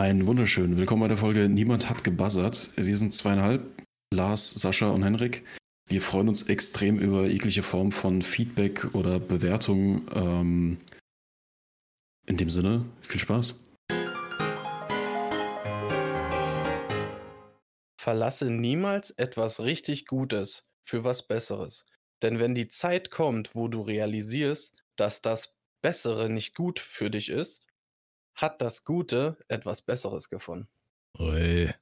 Ein wunderschön. Willkommen bei der Folge Niemand hat gebuzzert. Wir sind zweieinhalb, Lars, Sascha und Henrik. Wir freuen uns extrem über jegliche Form von Feedback oder Bewertung. Ähm, in dem Sinne, viel Spaß. Verlasse niemals etwas richtig Gutes für was Besseres. Denn wenn die Zeit kommt, wo du realisierst, dass das Bessere nicht gut für dich ist, hat das Gute etwas Besseres gefunden. Ui.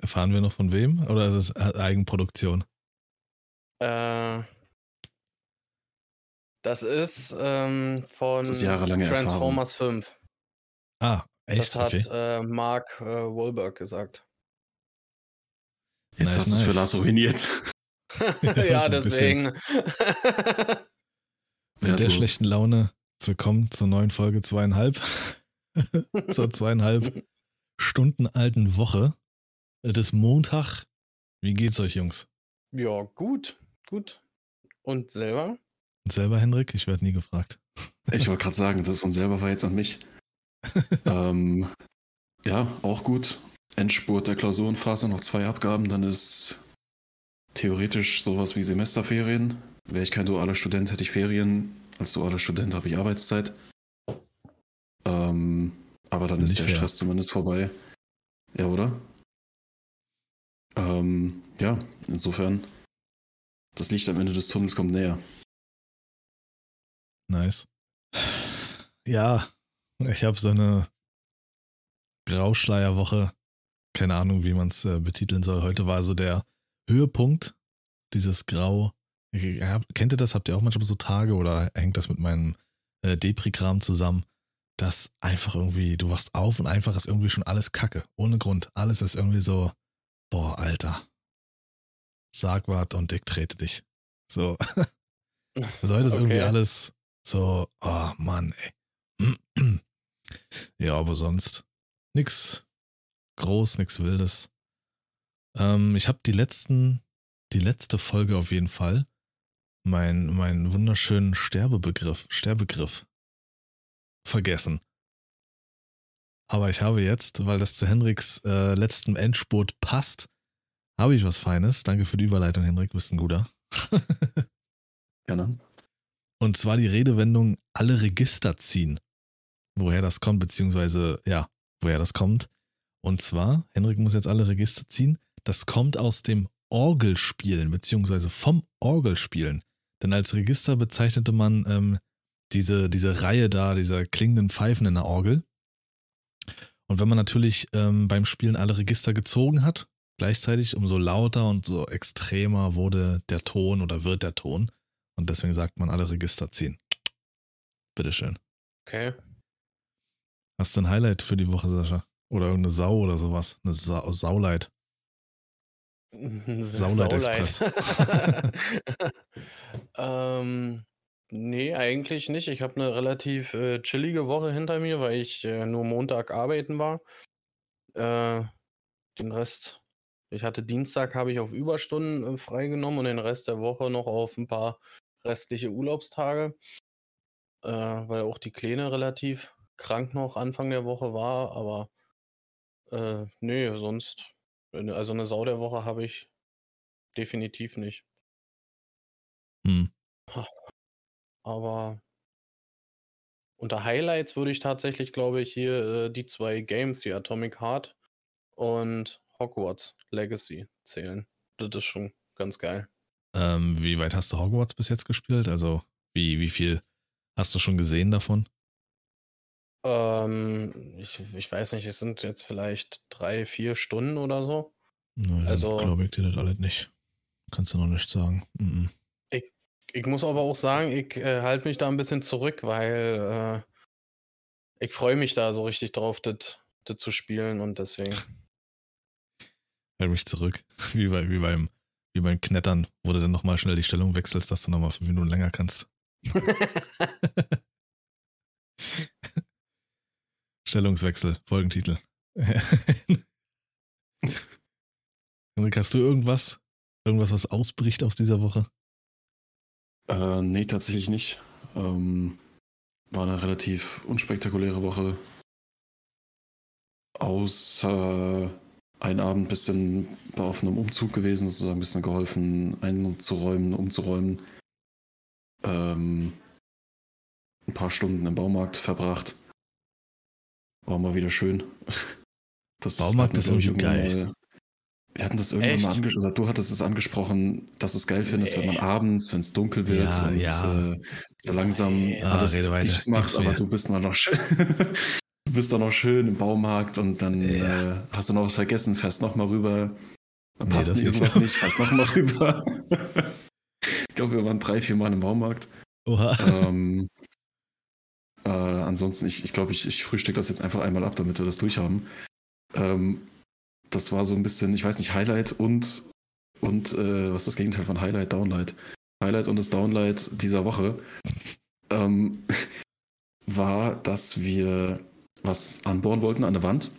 Erfahren wir noch von wem oder ist es Eigenproduktion? Äh, das ist ähm, von das ist jahrelange Transformers Erfahrung. 5. Ah, echt? Das hat okay. äh, Mark äh, Wahlberg gesagt. Jetzt Nice, hast du es für nice. Lars ruiniert. ja, deswegen. Mit der schlechten Laune willkommen zur neuen Folge zweieinhalb. zur zweieinhalb Stunden alten Woche. Es ist Montag. Wie geht's euch, Jungs? ja, gut, gut. Und selber? Und selber, Henrik? Ich werde nie gefragt. Ich wollte gerade sagen, das von selber war jetzt an mich. ähm, ja, auch gut. Endspurt der Klausurenphase, noch zwei Abgaben, dann ist theoretisch sowas wie Semesterferien. Wäre ich kein dualer Student, hätte ich Ferien. Als dualer Student habe ich Arbeitszeit. Ähm, aber dann Nicht ist der fair. Stress zumindest vorbei. Ja, oder? Ähm, ja, insofern, das Licht am Ende des Tunnels kommt näher. Nice. Ja, ich habe so eine Grauschleierwoche. Keine Ahnung, wie man es äh, betiteln soll. Heute war so der Höhepunkt dieses Grau. Kennt ihr das? Habt ihr auch manchmal so Tage oder hängt das mit meinem äh, Depri-Kram zusammen? Dass einfach irgendwie, du wachst auf und einfach ist irgendwie schon alles Kacke. Ohne Grund. Alles ist irgendwie so, boah, Alter. Sag wat und ich trete dich. So. Also heute ist irgendwie Okay. alles so, oh Mann, ey. ja, aber sonst nix groß, nix Wildes. Ähm, ich habe die letzten, die letzte Folge auf jeden Fall, mein, meinen wunderschönen Sterbebegriff, Sterbegriff vergessen. Aber ich habe jetzt, weil das zu Henriks äh, letztem Endspurt passt, habe ich was Feines. Danke für die Überleitung, Henrik, du bist ein guter. Gerne. Und zwar die Redewendung alle Register ziehen. Woher das kommt, beziehungsweise, ja, woher das kommt. Und zwar, Henrik muss jetzt alle Register ziehen. Das kommt aus dem Orgelspielen, beziehungsweise vom Orgelspielen. Denn als Register bezeichnete man ähm, diese, diese Reihe da, dieser klingenden Pfeifen in der Orgel. Und wenn man natürlich ähm, beim Spielen alle Register gezogen hat, gleichzeitig, umso lauter und so extremer wurde der Ton oder wird der Ton. Und deswegen sagt man alle Register ziehen. Bitteschön. Okay. Hast du ein Highlight für die Woche, Sascha? Oder irgendeine Sau oder sowas? Eine Sa Saulight. Saulight Express. ähm, nee, eigentlich nicht. Ich habe eine relativ äh, chillige Woche hinter mir, weil ich äh, nur Montag arbeiten war. Äh, den Rest, ich hatte Dienstag, habe ich auf Überstunden äh, freigenommen und den Rest der Woche noch auf ein paar restliche Urlaubstage, äh, weil auch die Kleine relativ krank noch Anfang der Woche war, aber äh, nee, sonst, also eine Sau der Woche habe ich definitiv nicht. Hm. Aber unter Highlights würde ich tatsächlich, glaube ich, hier äh, die zwei Games, die Atomic Heart und Hogwarts Legacy zählen. Das ist schon ganz geil. Ähm, wie weit hast du Hogwarts bis jetzt gespielt? Also, wie, wie viel hast du schon gesehen davon? Ähm, ich, ich weiß nicht, es sind jetzt vielleicht drei, vier Stunden oder so. Nö, Also- glaube ich dir das alles nicht. Kannst du noch nicht sagen. Mhm. Ich muss aber auch sagen, ich äh, halte mich da ein bisschen zurück, weil äh, ich freue mich da so richtig drauf, das zu spielen und deswegen. Halt mich zurück. Wie, bei, wie, beim, wie beim Knettern, wo du dann nochmal schnell die Stellung wechselst, dass du nochmal fünf Minuten länger kannst. Stellungswechsel, Folgentitel. Henrik, hast du irgendwas? Irgendwas, was ausbricht aus dieser Woche? Äh, nee, tatsächlich nicht. Ähm, war eine relativ unspektakuläre Woche. außer ein Abend ein bisschen auf einem Umzug gewesen, sozusagen ein bisschen geholfen, einzuräumen, umzuräumen. Ähm, ein paar Stunden im Baumarkt verbracht. War mal wieder schön. Das Baumarkt ist irgendwie geil. Mal, wir hatten das irgendwann Echt? mal angesprochen, oder du hattest es angesprochen, dass du es geil findest, nee. wenn man abends, wenn es dunkel wird ja, und ja. Äh, so langsam nee. alles ah, dicht macht, aber du bist mal noch schön. du bist dann noch schön im Baumarkt und dann ja. äh, hast du noch was vergessen, fährst noch mal rüber. Dann nee, passt irgendwas nicht, fährst noch mal rüber. ich glaube, wir waren drei, vier Mal im Baumarkt. Oha. Ähm, äh, ansonsten, ich, ich glaube, ich, ich frühstücke das jetzt einfach einmal ab, damit wir das durchhaben. Ähm, das war so ein bisschen, ich weiß nicht, Highlight und, und äh, was ist das Gegenteil von Highlight, Downlight? Highlight und das Downlight dieser Woche ähm, war, dass wir was anbauen wollten an der Wand.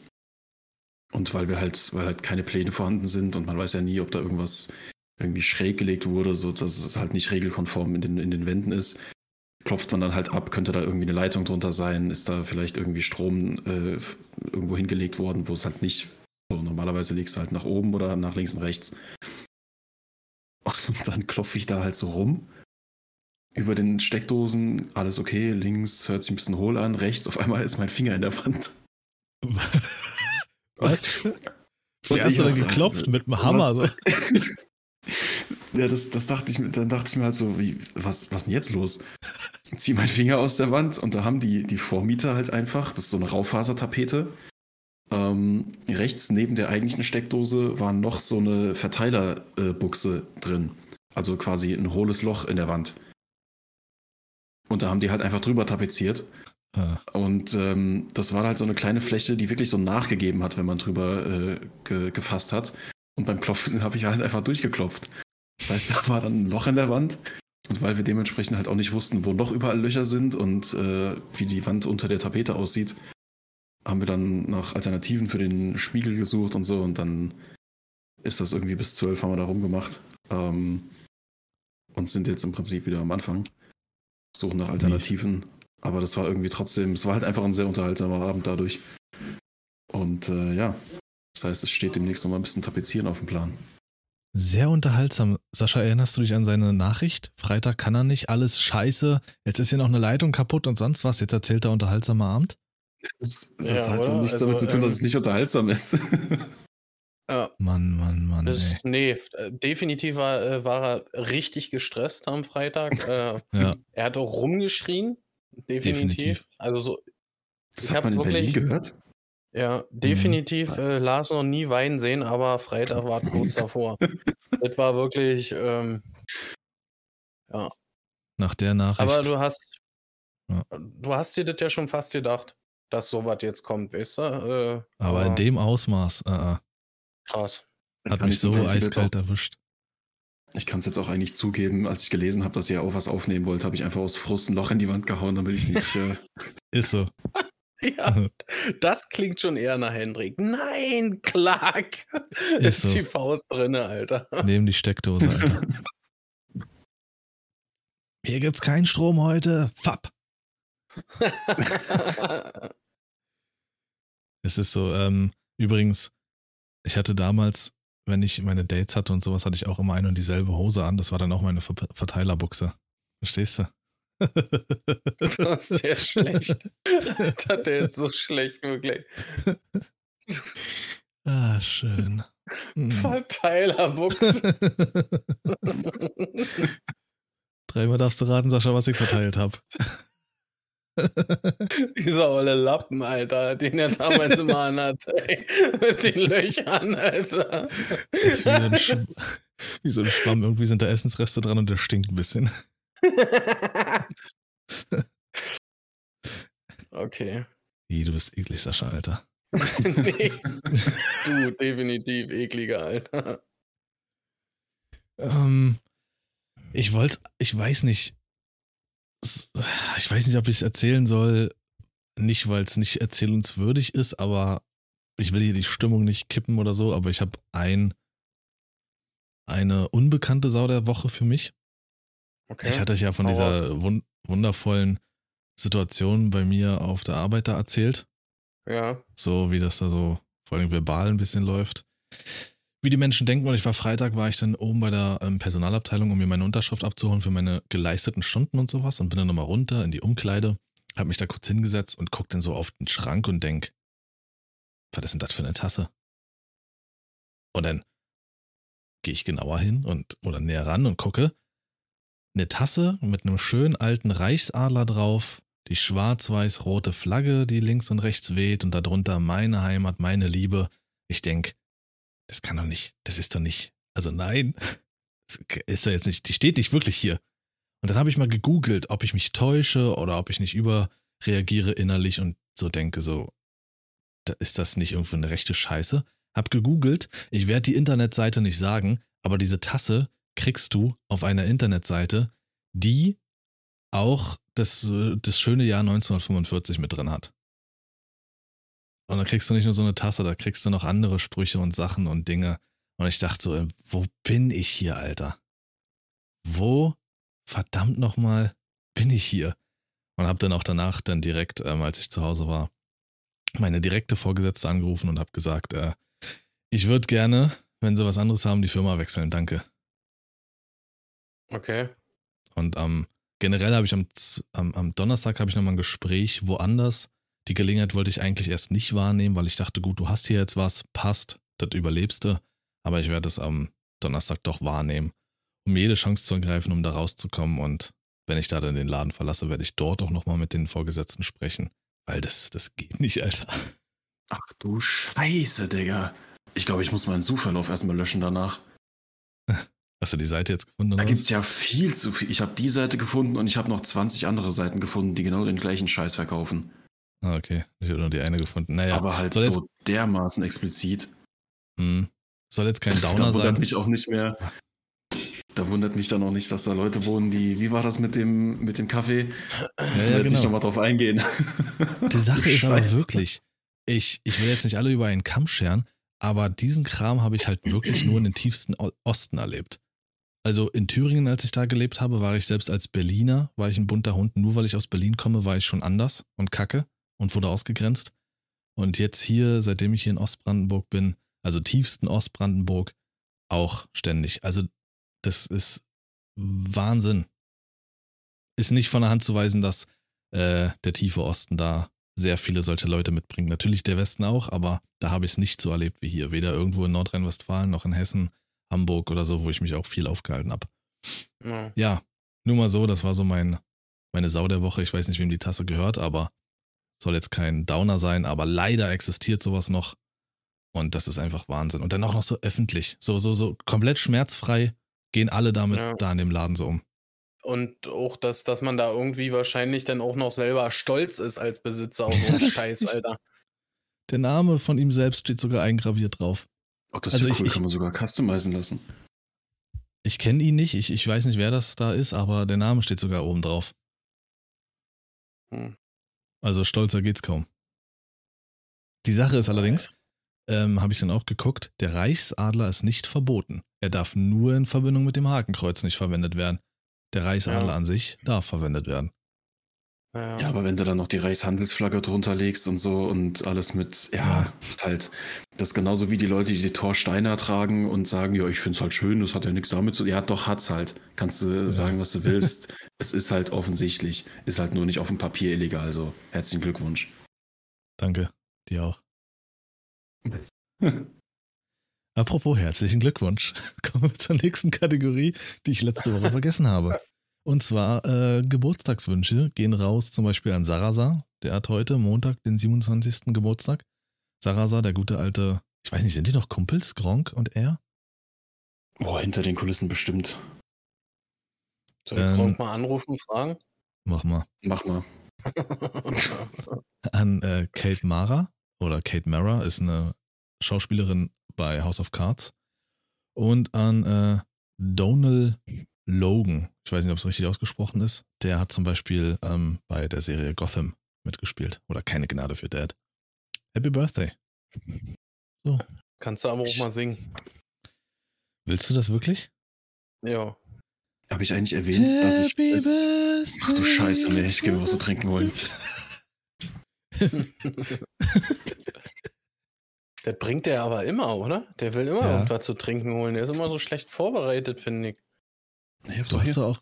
Und weil wir halt, weil halt keine Pläne vorhanden sind und man weiß ja nie, ob da irgendwas irgendwie schräg gelegt wurde, so dass es halt nicht regelkonform in den, in den Wänden ist, klopft man dann halt ab, könnte da irgendwie eine Leitung drunter sein, ist da vielleicht irgendwie Strom äh, irgendwo hingelegt worden, wo es halt nicht, so normalerweise legst du halt nach oben oder nach links und rechts. Und dann klopfe ich da halt so rum. Über den Steckdosen, alles okay, links hört sich ein bisschen hohl an, rechts auf einmal ist mein Finger in der Wand. Was? Wie hast du dann geklopft mit dem Hammer? So. Ja, das, das dachte ich, dann dachte ich mir halt so, wie, was, was denn jetzt los? Zieh meinen Finger aus der Wand und da haben die, die Vormieter halt einfach, das ist so eine Raufasertapete. Ähm, rechts neben der eigentlichen Steckdose war noch so eine Verteilerbuchse äh, drin. Also quasi ein hohles Loch in der Wand. Und da haben die halt einfach drüber tapeziert. Ah. Und ähm, das war halt so eine kleine Fläche, die wirklich so nachgegeben hat, wenn man drüber äh, ge gefasst hat. Und beim Klopfen habe ich halt einfach durchgeklopft. Das heißt, da war dann ein Loch in der Wand. Und weil wir dementsprechend halt auch nicht wussten, wo noch überall Löcher sind und äh, wie die Wand unter der Tapete aussieht, haben wir dann nach Alternativen für den Spiegel gesucht und so. Und dann ist das irgendwie bis zwölf haben wir da rumgemacht. Ähm, und sind jetzt im Prinzip wieder am Anfang. Suchen nach Alternativen. Mies. Aber das war irgendwie trotzdem, es war halt einfach ein sehr unterhaltsamer Abend dadurch. Und äh, ja, das heißt, es steht demnächst noch mal ein bisschen Tapezieren auf dem Plan. Sehr unterhaltsam. Sascha, erinnerst du dich an seine Nachricht? Freitag kann er nicht, alles scheiße. Jetzt ist hier noch eine Leitung kaputt und sonst was. Jetzt erzählt er unterhaltsamer Abend. Das, das ja, hat dann nichts also, damit zu tun, dass es ähm, nicht unterhaltsam ist. ja. Mann, Mann, Mann. Das, nee, äh, definitiv war, äh, war er richtig gestresst am Freitag. Äh, ja. Er hat auch rumgeschrien. Definitiv. definitiv. Also so. Das hat man in wirklich, Berlin gehört? Ja, definitiv mhm. äh, Lars noch nie weinen sehen, aber Freitag war kurz davor. das war wirklich, ähm, ja. Nach der Nachricht. Aber du hast, ja. du hast dir das ja schon fast gedacht, dass sowas jetzt kommt, weißt du? Äh, aber, aber, in dem Ausmaß, uh -uh. krass. Hat mich so eiskalt erwischt. Ich kann es jetzt auch eigentlich zugeben, als ich gelesen habe, dass ihr auch was aufnehmen wollt, habe ich einfach aus Frust ein Loch in die Wand gehauen, damit ich nicht. Äh Ist so. Ja, das klingt schon eher nach Hendrik. Nein, Clark. Ist, so. die Faust drinne, Alter. Neben die Steckdose, Alter. Hier gibt's keinen Strom heute. Fapp. es ist so, ähm, übrigens, ich hatte damals, wenn ich meine Dates hatte und sowas, hatte ich auch immer eine und dieselbe Hose an. Das war dann auch meine Ver Verteilerbuchse. Verstehst du? Was, der ist schlecht. das hat der jetzt so schlecht, wirklich. Ah, schön. Hm. Verteilerbuchs. Dreimal darfst du raten, Sascha, was ich verteilt habe. Dieser olle Lappen, Alter, den er damals immer anhat, ey. Mit den Löchern, Alter. Ist wie, wie so ein Schwamm. Irgendwie sind da Essensreste dran und der stinkt ein bisschen. okay. Wie, du bist eklig, Sascha, Alter. nee. Du, definitiv ekliger, Alter. Ähm, ich wollte, ich weiß nicht. Ich weiß nicht, ob ich es erzählen soll. Nicht, weil es nicht erzählenswürdig ist, aber ich will hier die Stimmung nicht kippen oder so, aber ich habe ein, eine unbekannte Sau der Woche für mich. Okay. Ich hatte euch ja von dieser wun wundervollen Situation bei mir auf der Arbeit da erzählt. Ja. So wie das da so vor allem verbal ein bisschen läuft. Wie die Menschen denken, und ich war Freitag, war ich dann oben bei der ähm, Personalabteilung, um mir meine Unterschrift abzuholen für meine geleisteten Stunden und sowas und bin dann nochmal runter in die Umkleide, hab mich da kurz hingesetzt und guck dann so auf den Schrank und denk, was ist denn das für eine Tasse? Und dann gehe ich genauer hin und oder näher ran und gucke. Eine Tasse mit einem schönen alten Reichsadler drauf, die schwarz-weiß-rote Flagge, die links und rechts weht und darunter meine Heimat, meine Liebe. Ich denk, das kann doch nicht, das ist doch nicht, also nein, das ist doch jetzt nicht, die steht nicht wirklich hier. Und dann habe ich mal gegoogelt, ob ich mich täusche oder ob ich nicht überreagiere innerlich und so denke, so, ist das nicht irgendwo eine rechte Scheiße? Hab gegoogelt, ich werde die Internetseite nicht sagen, aber diese Tasse kriegst du auf einer Internetseite, die auch das, das schöne Jahr 1945 mit drin hat. Und dann kriegst du nicht nur so eine Tasse, da kriegst du noch andere Sprüche und Sachen und Dinge. Und ich dachte so, wo bin ich hier, Alter? Wo, verdammt nochmal, bin ich hier? Und hab dann auch danach dann direkt, ähm, als ich zu Hause war, meine direkte Vorgesetzte angerufen und hab gesagt, äh, ich würde gerne, wenn sie was anderes haben, die Firma wechseln, danke. Okay. Und ähm, generell habe ich am, am, am Donnerstag habe ich nochmal ein Gespräch woanders. Die Gelegenheit wollte ich eigentlich erst nicht wahrnehmen, weil ich dachte, gut, du hast hier jetzt was, passt, das überlebst du. Aber ich werde es am Donnerstag doch wahrnehmen, um jede Chance zu ergreifen, um da rauszukommen. Und wenn ich da dann den Laden verlasse, werde ich dort auch nochmal mit den Vorgesetzten sprechen. Weil das, das geht nicht, Alter. Ach du Scheiße, Digga. Ich glaube, ich muss meinen Suchverlauf erstmal löschen danach. Hast du die Seite jetzt gefunden? Da gibt es ja viel zu viel. Ich habe die Seite gefunden und ich habe noch 20 andere Seiten gefunden, die genau den gleichen Scheiß verkaufen. Ah, okay. Ich habe nur die eine gefunden. Naja, aber halt so dermaßen explizit. Hm. Soll jetzt kein Downer da wundert sein. mich auch nicht mehr. Da wundert mich dann auch nicht, dass da Leute wohnen, die. Wie war das mit dem, mit dem Kaffee? Müssen ja, wir jetzt nicht genau. nochmal drauf eingehen. Die Sache ist aber wirklich, ich, ich will jetzt nicht alle über einen Kamm scheren, aber diesen Kram habe ich halt wirklich nur in den tiefsten Osten erlebt. Also in Thüringen, als ich da gelebt habe, war ich selbst als Berliner, war ich ein bunter Hund. Nur weil ich aus Berlin komme, war ich schon anders und kacke und wurde ausgegrenzt. Und jetzt hier, seitdem ich hier in Ostbrandenburg bin, also tiefsten Ostbrandenburg, auch ständig. Also das ist Wahnsinn. Ist nicht von der Hand zu weisen, dass äh, der tiefe Osten da sehr viele solche Leute mitbringt. Natürlich der Westen auch, aber da habe ich es nicht so erlebt wie hier. Weder irgendwo in Nordrhein-Westfalen noch in Hessen, Hamburg oder so, wo ich mich auch viel aufgehalten habe. Ja. Ja, nur mal so, das war so mein, meine Sau der Woche. Ich weiß nicht, wem die Tasse gehört, aber soll jetzt kein Downer sein, aber leider existiert sowas noch. Und das ist einfach Wahnsinn. Und dann auch noch so öffentlich, so, so, so komplett schmerzfrei gehen alle damit Ja. da in dem Laden so um. Und auch, dass, dass man da irgendwie wahrscheinlich dann auch noch selber stolz ist als Besitzer auf so einen Scheiß. Alter. Der Name von ihm selbst steht sogar eingraviert drauf. Auch das Also ist ja ich- cool, ich- kann man sogar customizen lassen. Ich kenne ihn nicht, ich, ich weiß nicht, wer das da ist, aber der Name steht sogar oben drauf. Hm. Also stolzer geht's kaum. Die Sache ist allerdings, ähm, habe ich dann auch geguckt, der Reichsadler ist nicht verboten. Er darf nur in Verbindung mit dem Hakenkreuz nicht verwendet werden. Der Reichsadler Ja. an sich darf verwendet werden. Ja. Ja, aber wenn du dann noch die Reichshandelsflagge drunter legst und so und alles mit, ja, Ja. ist halt, das ist genauso wie die Leute, die die Torsteiner tragen und sagen, ja, ich find's halt schön, das hat ja nichts damit zu Ja, doch, hat's halt. Kannst du sagen, was du willst. es ist halt offensichtlich. Ist halt nur nicht auf dem Papier illegal, so. Herzlichen Glückwunsch. Danke, dir auch. Apropos herzlichen Glückwunsch. Kommen wir zur nächsten Kategorie, die ich letzte Woche vergessen habe. Und zwar äh, Geburtstagswünsche gehen raus zum Beispiel an Sarasa. Der hat heute, Montag, den 27. Geburtstag. Sarasa, der gute alte, ich weiß nicht, sind die noch Kumpels, Gronk und er? Boah, hinter den Kulissen bestimmt. Soll ich Ähm, Gronk mal anrufen, fragen? Mach mal. Mach mal. An äh, Kate Mara oder Kate Mara ist eine Schauspielerin bei House of Cards. Und an äh, Donal Logan. Ich weiß nicht, ob es richtig ausgesprochen ist. Der hat zum Beispiel ähm, bei der Serie Gotham mitgespielt. Oder keine Gnade für Dad. Happy Birthday. Kannst du aber auch mal singen. Willst du das wirklich? Ja. Habe ich eigentlich erwähnt, dass ich bis. Ach du Scheiße, nee, ich gebe was zu trinken wollen. das bringt der aber immer, oder? Der will immer Ja. irgendwas zu trinken holen. Der ist immer so schlecht vorbereitet, finde ich. Ich hab's Du doch hast hier. auch,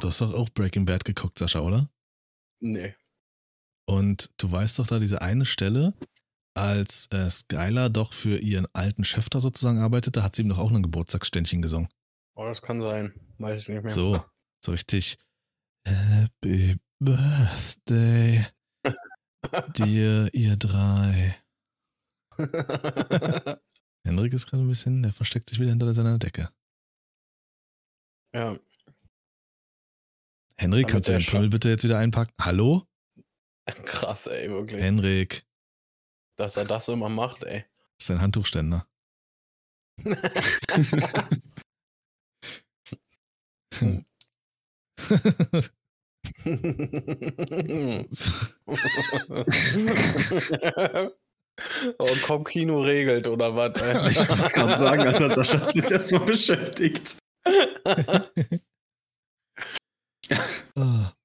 du hast doch auch Breaking Bad geguckt, Sascha, oder? Nee. Und du weißt doch da diese eine Stelle, als äh, Skylar doch für ihren alten Chef da sozusagen arbeitet, da hat sie ihm doch auch ein Geburtstagsständchen gesungen. Oh, das kann sein. Weiß ich nicht mehr. So, so richtig Happy Birthday, dir, ihr drei. Henrik ist gerade ein bisschen, der versteckt sich wieder hinter seiner Decke. Ja. Henrik, kannst du der den Pimmel bitte jetzt wieder einpacken? Hallo? Krass, ey, wirklich. Henrik, Dass er das immer macht, ey. das ist ein Handtuchständer. oh, komm, Kino regelt, oder was? Ich wollte gerade sagen, Alter, Sascha ist jetzt erstmal beschäftigt. Ah.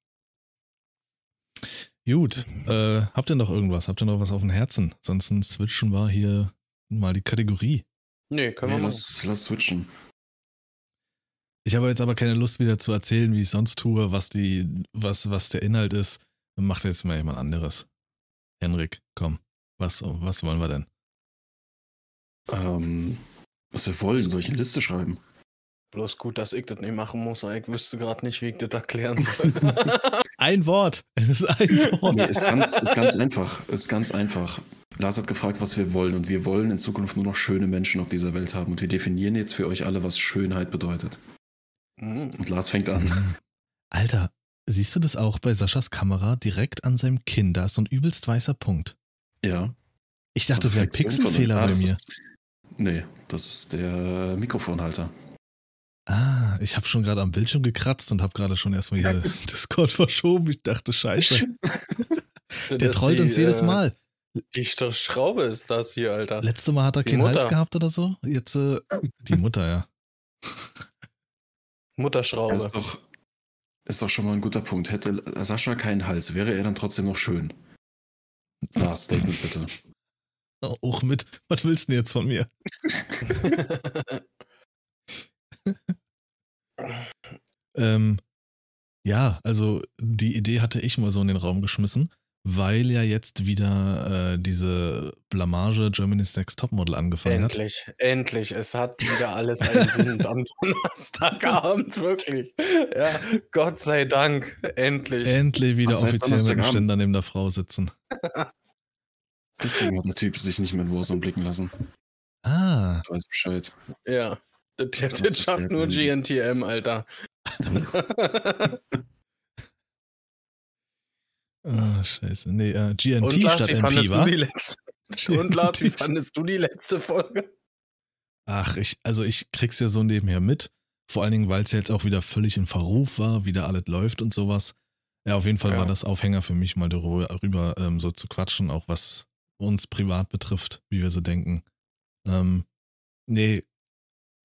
Gut, äh, habt ihr noch irgendwas? Habt ihr noch was auf dem Herzen? Sonst switchen wir hier mal die Kategorie. nee, können Nee, wir machen. lass, lass switchen. Ich habe jetzt aber keine Lust wieder zu erzählen, wie ich sonst tue, was die, was, was der Inhalt ist. Macht jetzt mal jemand anderes. Henrik, komm. Was, was wollen wir denn? Ähm, was wir wollen, soll ich eine Liste schreiben? Bloß gut, dass ich das nicht machen muss. aber Ich wüsste gerade nicht, wie ich das erklären soll. Ein Wort. Es ist ein Wort. Nee, ist ganz, ist ganz einfach. Ist ganz einfach. Lars hat gefragt, was wir wollen. Und wir wollen in Zukunft nur noch schöne Menschen auf dieser Welt haben. Und wir definieren jetzt für euch alle, was Schönheit bedeutet. Mhm. Und Lars fängt an. Alter, siehst du das auch bei Saschas Kamera direkt an seinem Kinn? Da ist so ein übelst weißer Punkt. Ja. Ich dachte, das wäre ein Pixelfehler bei mir. Ist, nee, das ist der Mikrofonhalter. Ah, ich habe schon gerade am Bildschirm gekratzt und habe gerade schon erstmal hier Discord verschoben. Ich dachte, scheiße. Der trollt die, uns jedes äh, Mal. Die Sch- Schraube ist das hier, Alter. Letzte Mal hat er die keinen Hals Mutter. gehabt oder so. Jetzt äh, die Mutter, ja. Mutterschraube. Ist doch, ist doch schon mal ein guter Punkt. Hätte Sascha keinen Hals, wäre er dann trotzdem noch schön. Lars, Statement bitte. Auch mit, was willst du denn jetzt von mir? Ähm, ja, also die Idee hatte ich mal so in den Raum geschmissen, weil ja jetzt wieder äh, diese Blamage Germany's Next Topmodel angefangen hat. endlich, endlich. Es hat wieder alles einen Sinn am Donnerstagabend, wirklich. Ja, Gott sei Dank. Endlich. Endlich wieder offiziell mit dem? Ständer neben der Frau sitzen. Deswegen hat der Typ sich nicht mehr in Warzone blicken lassen. Ah, Du weißt Bescheid. ja. Das, das, schafft nur. GNTM, Alter. ah scheiße. Nee, äh, GNT Und Lars, statt wie MP, fandest wa? du die letzte? Und Lars, wie fandest du die letzte Folge? Ach, ich, also ich krieg's ja so nebenher mit. Vor allen Dingen, weil es ja jetzt auch wieder völlig in Verruf war, wieder alles läuft und sowas. Ja, auf jeden Fall Ja. war das Aufhänger für mich, mal darüber darüber, ähm, so zu quatschen, auch was uns privat betrifft, wie wir so denken. Ähm, nee,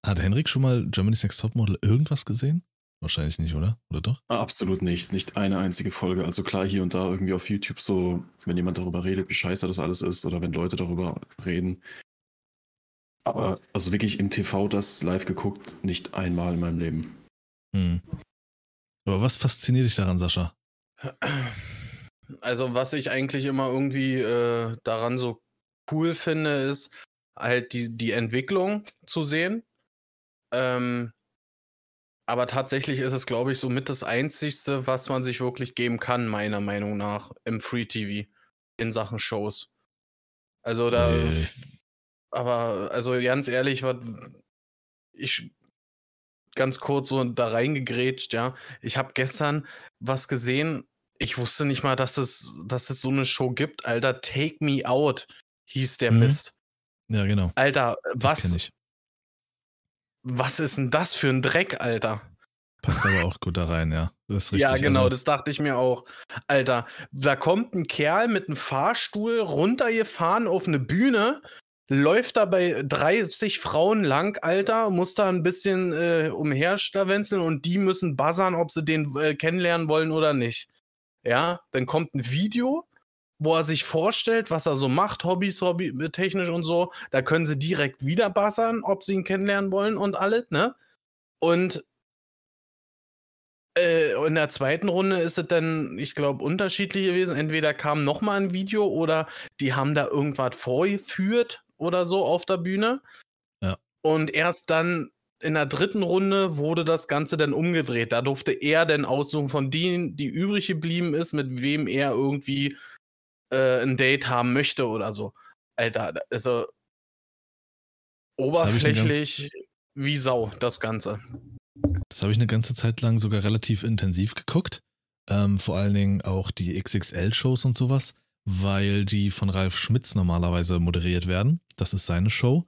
hat Henrik schon mal Germany's Next Topmodel irgendwas gesehen? Wahrscheinlich nicht, oder? Oder doch? Ah, Absolut nicht. Nicht eine einzige Folge. Also klar, hier und da irgendwie auf YouTube so, wenn jemand darüber redet, wie scheiße das alles ist, oder wenn Leute darüber reden. Aber also wirklich im TV das live geguckt, nicht einmal in meinem Leben. Hm. Aber was fasziniert dich daran, Sascha? Also, was ich eigentlich immer irgendwie äh, daran so cool finde, ist halt die, die Entwicklung zu sehen. Ähm, aber tatsächlich ist es, glaube ich, so mit das Einzigste, was man sich wirklich geben kann, meiner Meinung nach, im Free TV in Sachen Shows. Also da. Ui. Aber, also ganz ehrlich, was ich ganz kurz so da reingegrätscht, ja. Ich habe gestern was gesehen. Ich wusste nicht mal, dass es, dass es so eine Show gibt. Alter, Take Me Out hieß der Mhm. Mist. Ja, genau. Alter, Das was, ich. Was ist denn das für ein Dreck, Alter? Passt aber auch gut da rein, ja. Das ist richtig. ja, genau, Also, das dachte ich mir auch. Alter, da kommt ein Kerl mit einem Fahrstuhl runtergefahren auf eine Bühne, läuft da bei 30 Frauen lang, Alter, muss da ein bisschen äh, umherstawenzeln und die müssen buzzern, ob sie den äh, kennenlernen wollen oder nicht. Ja, dann kommt ein Video, wo er sich vorstellt, was er so macht, Hobbys, Hobby, technisch und so. Da können sie direkt wieder bassern, ob sie ihn kennenlernen wollen und alles, ne? Und äh, in der zweiten Runde ist es dann, ich glaube, unterschiedlich gewesen. Entweder kam noch mal ein Video oder die haben da irgendwas vorgeführt oder so auf der Bühne. Ja. Und erst dann in der dritten Runde wurde das Ganze dann umgedreht. Da durfte er dann aussuchen von denen, die übrig geblieben ist, mit wem er irgendwie äh, ein Date haben möchte oder so. Alter, also oberflächlich wie Sau, das Ganze. Das habe ich eine ganze Zeit lang sogar relativ intensiv geguckt. Ähm, vor allen Dingen auch die XXL-Shows und sowas, weil die von Ralf Schmitz normalerweise moderiert werden. Das ist seine Show.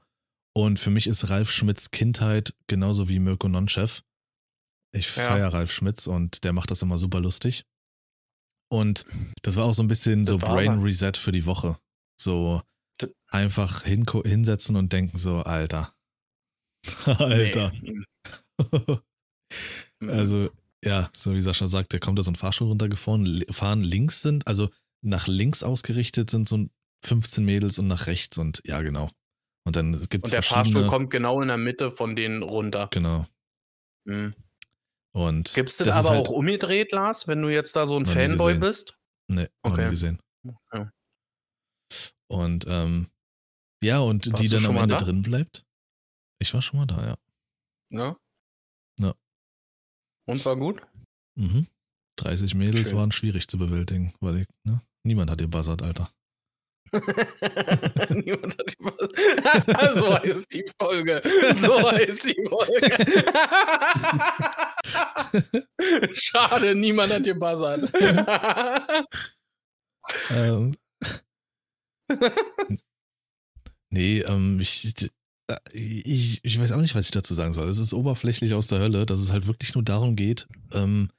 Und für mich ist Ralf Schmitz Kindheit genauso wie Mirko Nonchef. Ich Ja. feiere Ralf Schmitz und der macht das immer super lustig. Und das war auch so ein bisschen so Das war Brain Reset für die Woche. So einfach hinko- hinsetzen und denken so, Alter. Alter. Nee. Also, ja, so wie Sascha sagt, der kommt da so ein Fahrstuhl runtergefahren, fahren links sind, also nach links ausgerichtet sind so 15 Mädels und nach rechts und ja, genau. Und dann gibt es und der. Fahrstuhl kommt genau in der Mitte von denen runter. Genau. Mhm. Und Gibt es das, das aber halt, auch umgedreht, Lars, wenn du jetzt da so ein Noch Fanboy gesehen. bist? Nee, noch Okay. nie gesehen. Ja. Und ähm, ja, und Warst die dann am Ende da? drin bleibt. Ich war schon mal da, ja. Ne? Ja. Und war gut? Mhm. 30 Mädels Schön. waren schwierig zu bewältigen, weil ich, ne? niemand hat ihr buzzert, Alter. Niemand hat die So heißt die Folge. So heißt die Folge. Schade, niemand hat gebuzzert. ähm, nee, ähm, ich, ich, ich weiß auch nicht, was ich dazu sagen soll. Es ist oberflächlich aus der Hölle, dass es halt wirklich nur darum geht, ähm,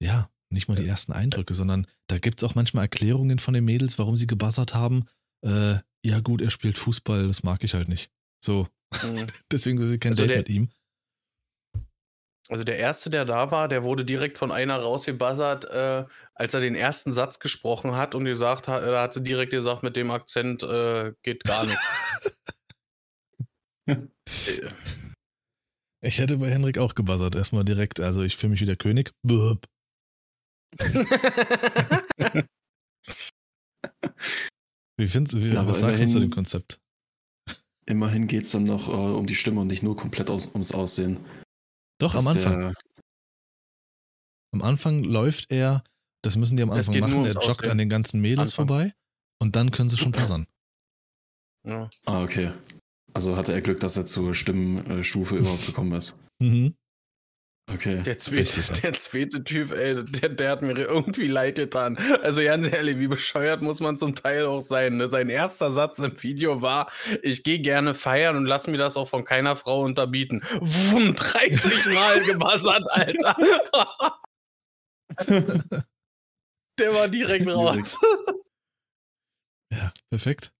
ja, nicht mal die ersten Eindrücke, sondern da gibt es auch manchmal Erklärungen von den Mädels, warum sie gebuzzert haben. Äh, ja, gut, er spielt Fußball, das mag ich halt nicht. So, Mhm. deswegen will sie kein Also Date der- mit ihm. Also der erste, der da war, der wurde direkt von einer rausgebuzzert, äh, als er den ersten Satz gesprochen hat und gesagt hat, äh, hat sie direkt gesagt, mit dem Akzent äh, geht gar nichts. Ich hätte bei Henrik auch gebuzzert, erstmal direkt. Also ich fühle mich wie der König. Böp. Wie findest Ja, aber was sagst du zu dem Konzept? Immerhin geht es dann noch äh, um die Stimme und nicht nur komplett aus, ums Aussehen. Doch, am Das, Anfang. äh, Am Anfang läuft er, das müssen die am Anfang machen, er joggt Aussehen. an den ganzen Mädels Anfang. vorbei und dann können sie schon buzzern. ja. ah, okay. Also hatte er Glück, dass er zur Stimmenstufe überhaupt gekommen ist. Mhm. Okay. Der zweite, der zweite Typ, ey, der, der hat mir irgendwie leid getan. Also ganz ehrlich, wie bescheuert muss man zum Teil auch sein. Ne? Sein erster Satz im Video war, ich gehe gerne feiern und lass mir das auch von keiner Frau unterbieten. Wumm, 30 Mal gebuzzert, Alter. der war direkt raus. Ja, perfekt.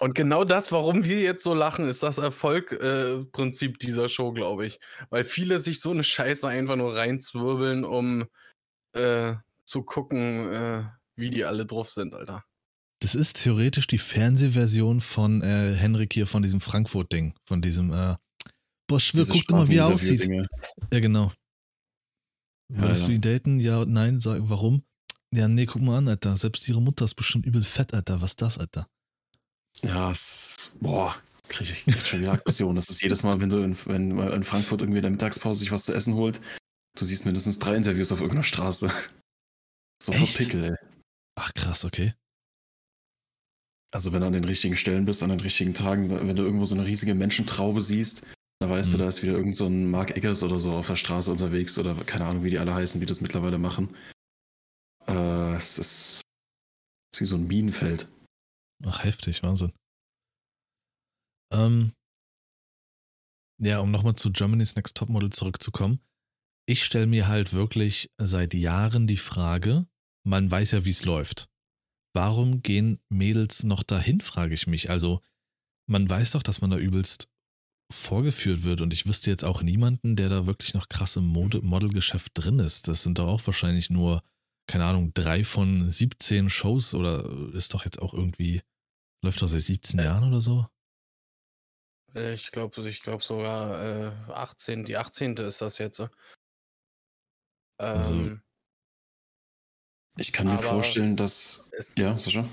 Und genau das, warum wir jetzt so lachen, ist das Erfolgprinzip dieser Show, glaube ich. Weil viele sich so eine Scheiße einfach nur reinzwirbeln, um äh, zu gucken, äh, wie die alle drauf sind, Alter. Das ist theoretisch die Fernsehversion von äh, Henrik hier von diesem Frankfurt-Ding. Von diesem, äh, boah, Schwör, Diese guck doch mal, wie er aussieht. Ja, genau. Ja, Würdest du ja. ihn daten? Ja, nein, sag, warum? Ja, nee, guck mal an, Alter. Selbst ihre Mutter ist bestimmt übel fett, Alter. Was ist das, Alter? Ja, es, boah, kriege ich krieg schon wieder Aggression. Das ist jedes Mal, wenn du in, wenn in Frankfurt irgendwie in der Mittagspause sich was zu essen holt, du siehst mindestens drei Interviews auf irgendeiner Straße. Sofort Echt? Pickel, ey. Ach, krass, okay. Also wenn du an den richtigen Stellen bist, an den richtigen Tagen, wenn du irgendwo so eine riesige Menschentraube siehst, dann weißt Mhm. du, da ist wieder irgend so ein Mark Eggers oder so auf der Straße unterwegs oder keine Ahnung, wie die alle heißen, die das mittlerweile machen. Äh, es ist, es ist wie so ein Minenfeld. Ach, heftig, Wahnsinn. Ähm, ja, um nochmal zu Germany's Next Topmodel zurückzukommen. Ich stelle mir halt wirklich seit Jahren die Frage, man weiß ja, wie es läuft. Warum gehen Mädels noch dahin, frage ich mich. Also, man weiß doch, dass man da übelst vorgeführt wird und ich wüsste jetzt auch niemanden, der da wirklich noch krass im Mode Modelgeschäft drin ist. Das sind doch auch wahrscheinlich nur, keine Ahnung, drei von 17 Shows oder ist doch jetzt auch irgendwie, läuft doch seit 17 Äh. Jahren oder so? Äh, Ich glaube ich glaub sogar äh, 18, die 18. ist das jetzt. Also Ähm, Ich kann mir vorstellen, dass. es, Ja, Sascha?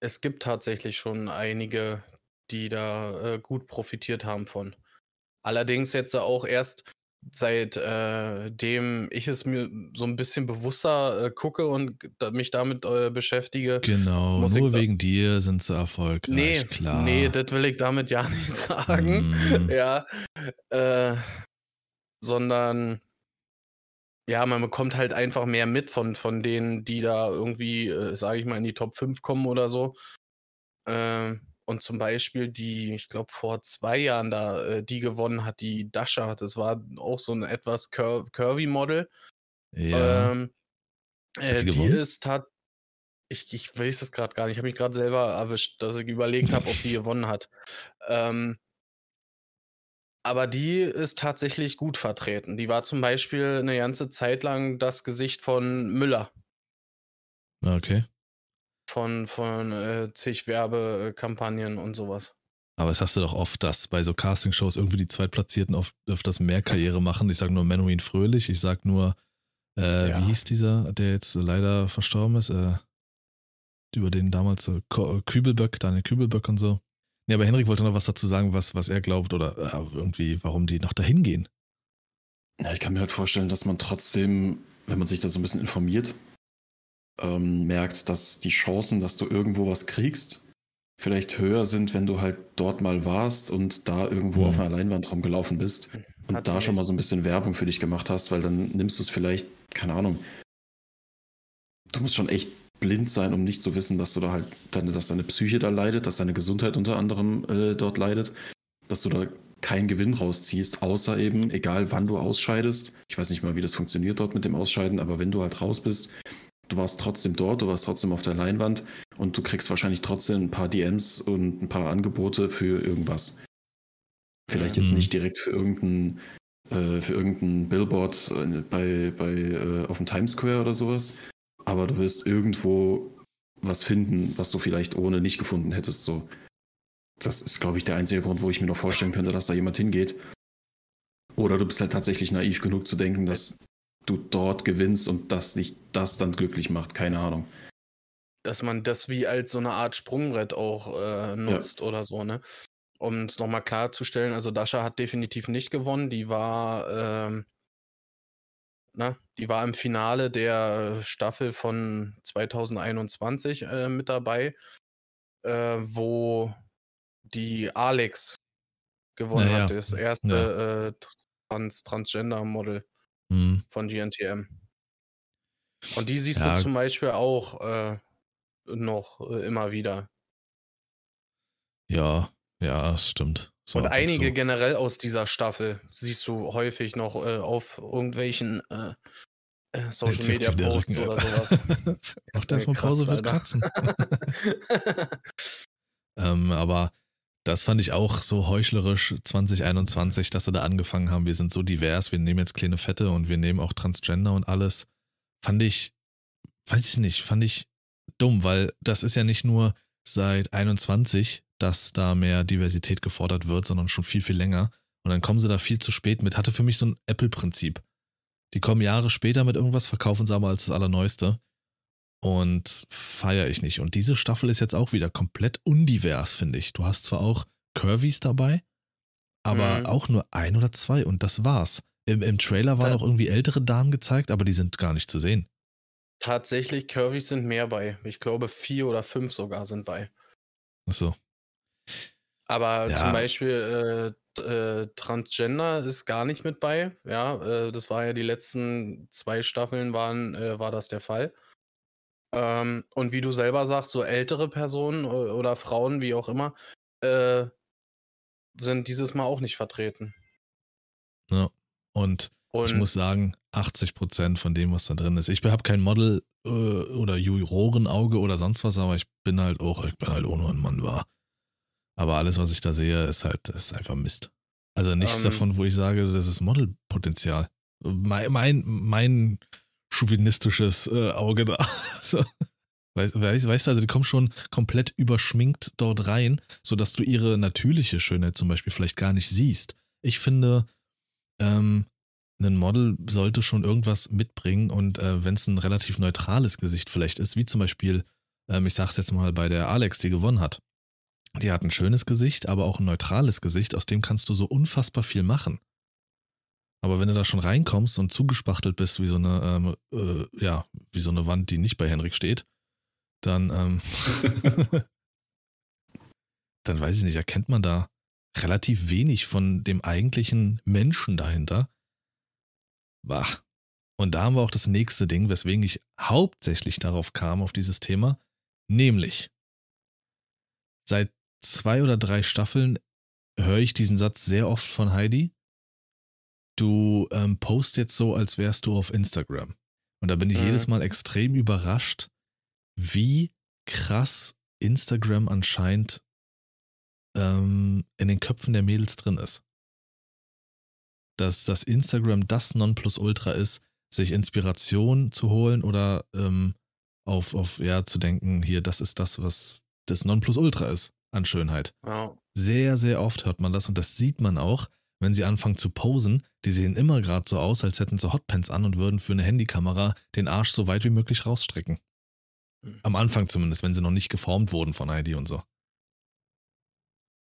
es gibt tatsächlich schon einige, die da äh, gut profitiert haben von. Allerdings jetzt auch erst seit äh, ich es mir so ein bisschen bewusster äh, gucke und mich damit äh, beschäftige. Genau, Muss nur wegen dir sind sie erfolgreich, Nee, klar. nee, das will ich damit ja nicht sagen. Mm, Ja, äh, sondern ja, man bekommt halt einfach mehr mit von, von denen, die da irgendwie, äh, sage ich mal, in die Top 5 kommen oder so. Ähm, und zum Beispiel die, ich glaube, vor zwei Jahren da, äh, die gewonnen hat, die Dasha. Das war auch so ein etwas cur curvy Model. ja, Ähm, die äh, die gewonnen? ist tat. Ich, ich weiß es gerade gar nicht. Ich habe mich gerade selber erwischt, dass ich überlegt habe, ob die gewonnen hat. Ähm, aber die ist tatsächlich gut vertreten. Die war zum Beispiel eine ganze Zeit lang das Gesicht von Müller. okay. Von, von äh, zig Werbekampagnen und sowas. Aber es hast du doch oft, dass bei so Castingshows irgendwie die Zweitplatzierten oft öfters mehr Karriere machen. Ich sag nur Menuhin Fröhlich, ich sag nur, äh, Ja. wie hieß dieser, der jetzt leider verstorben ist, äh, über den damals so Ko- Kübelböck, Daniel Kübelböck und so. Nee, aber Henrik wollte noch was dazu sagen, was, was er glaubt oder äh, irgendwie, warum die noch dahin gehen. Ja, ich kann mir halt vorstellen, dass man trotzdem, wenn man sich da so ein bisschen informiert, ähm, merkt, dass die Chancen, dass du irgendwo was kriegst, vielleicht höher sind, wenn du halt dort mal warst und da irgendwo Mhm. auf einer Leinwand rumgelaufen bist und Hat da schon mal so ein bisschen Werbung für dich gemacht hast, weil dann nimmst du es vielleicht, keine Ahnung. Du musst schon echt blind sein, um nicht zu wissen, dass du da halt, deine, dass deine Psyche da leidet, dass deine Gesundheit unter anderem äh, dort leidet, dass du da keinen Gewinn rausziehst, außer eben, egal wann du ausscheidest. Ich weiß nicht mal, wie das funktioniert dort mit dem Ausscheiden, aber wenn du halt raus bist, du warst trotzdem dort, du warst trotzdem auf der Leinwand und du kriegst wahrscheinlich trotzdem ein paar DMs und ein paar Angebote für irgendwas. Vielleicht jetzt Mhm. nicht direkt für irgendein, äh, für irgendein Billboard äh, bei, bei, äh, auf dem Times Square oder sowas, aber du wirst irgendwo was finden, was du vielleicht ohne nicht gefunden hättest. So. Das ist, glaube ich, der einzige Grund, wo ich mir noch vorstellen könnte, dass da jemand hingeht. Oder du bist halt tatsächlich naiv genug zu denken, dass du dort gewinnst und dass dich das dann glücklich macht. Keine Ahnung. dass man das wie als so eine Art Sprungbrett auch äh, nutzt oder so, ne? Um es nochmal klarzustellen, also Dasha hat definitiv nicht gewonnen. Die war, ähm, na, die war im Finale der Staffel von 2021 äh, mit dabei, äh, wo die Alex gewonnen Ja, hat, ja. das erste äh, Trans Transgender-Model Hm. von GNTM. Und die siehst Ja. du zum Beispiel auch äh, noch äh, immer wieder. Ja, ja, das stimmt. So und einige zu. generell aus dieser Staffel siehst du häufig noch äh, auf irgendwelchen äh, äh, Social Jetzt Media Posts oder sowas. Macht mir erstmal Pause, wird kratzen. ähm, aber das fand ich auch so heuchlerisch 2021, dass sie da angefangen haben. Wir sind so divers, wir nehmen jetzt kleine Fette und wir nehmen auch Transgender und alles. Fand ich, weiß ich nicht, fand ich dumm, weil das ist ja nicht nur seit 21, dass da mehr Diversität gefordert wird, sondern schon viel, viel länger. Und dann kommen sie da viel zu spät mit. Hatte für mich so ein Apple-Prinzip. Die kommen Jahre später mit irgendwas, verkaufen sie aber als das Allerneueste. Und feiere ich nicht. Und diese Staffel ist jetzt auch wieder komplett undivers, finde ich. Du hast zwar auch Curvys dabei, aber Mhm. auch nur ein oder zwei und das war's. Im, im Trailer waren Da- auch irgendwie ältere Damen gezeigt, aber die sind gar nicht zu sehen. Tatsächlich, Curvys sind mehr bei. Ich glaube, vier oder fünf sogar sind bei. Achso. Aber Ja. zum Beispiel äh, äh, Transgender ist gar nicht mit bei. Ja, äh, das war ja die letzten zwei Staffeln waren, äh, war das der Fall. Ähm, und wie du selber sagst, so ältere Personen oder Frauen, wie auch immer, äh, sind dieses Mal auch nicht vertreten. Ja. Und Und ich muss sagen, 80% von dem, was da drin ist. Ich habe kein Model äh, oder Jurorenauge oder sonst was, aber ich bin halt auch, ich bin halt auch nur ein Mann war. Aber alles, was ich da sehe, ist halt, ist einfach Mist. Also nichts Ähm. davon, wo ich sage, das ist Modelpotenzial. Mein, mein, mein chauvinistisches äh, Auge da. so. Weißt, weißt du, also die kommen schon komplett überschminkt dort rein, sodass du ihre natürliche Schönheit zum Beispiel vielleicht gar nicht siehst. Ich finde, ähm, ein Model sollte schon irgendwas mitbringen und äh, wenn es ein relativ neutrales Gesicht vielleicht ist, wie zum Beispiel, ähm, ich sag's jetzt mal bei der Alex, die gewonnen hat. Die hat ein schönes Gesicht, aber auch ein neutrales Gesicht, aus dem kannst du so unfassbar viel machen. Aber wenn du da schon reinkommst und zugespachtelt bist wie so eine, ähm, äh, ja, wie so eine Wand, die nicht bei Henrik steht, dann, ähm, dann weiß ich nicht, erkennt man da relativ wenig von dem eigentlichen Menschen dahinter. Bah. Und da haben wir auch das nächste Ding, weswegen ich hauptsächlich darauf kam, auf dieses Thema, nämlich seit zwei oder drei Staffeln höre ich diesen Satz sehr oft von Heidi. Du ähm, post jetzt so, als wärst du auf Instagram. Und da bin ich mhm. jedes Mal extrem überrascht, wie krass Instagram anscheinend ähm, in den Köpfen der Mädels drin ist. Dass das Instagram das Nonplusultra ist, sich Inspiration zu holen oder ähm, auf, auf, ja, zu denken, hier, das ist das, was das Nonplusultra ist an Schönheit. Wow. Sehr, sehr oft hört man das und das sieht man auch, wenn sie anfangen zu posen. Die sehen immer gerade so aus, als hätten sie Hotpants an und würden für eine Handykamera den Arsch so weit wie möglich rausstrecken. Hm. Am Anfang zumindest, wenn sie noch nicht geformt wurden von ID und so.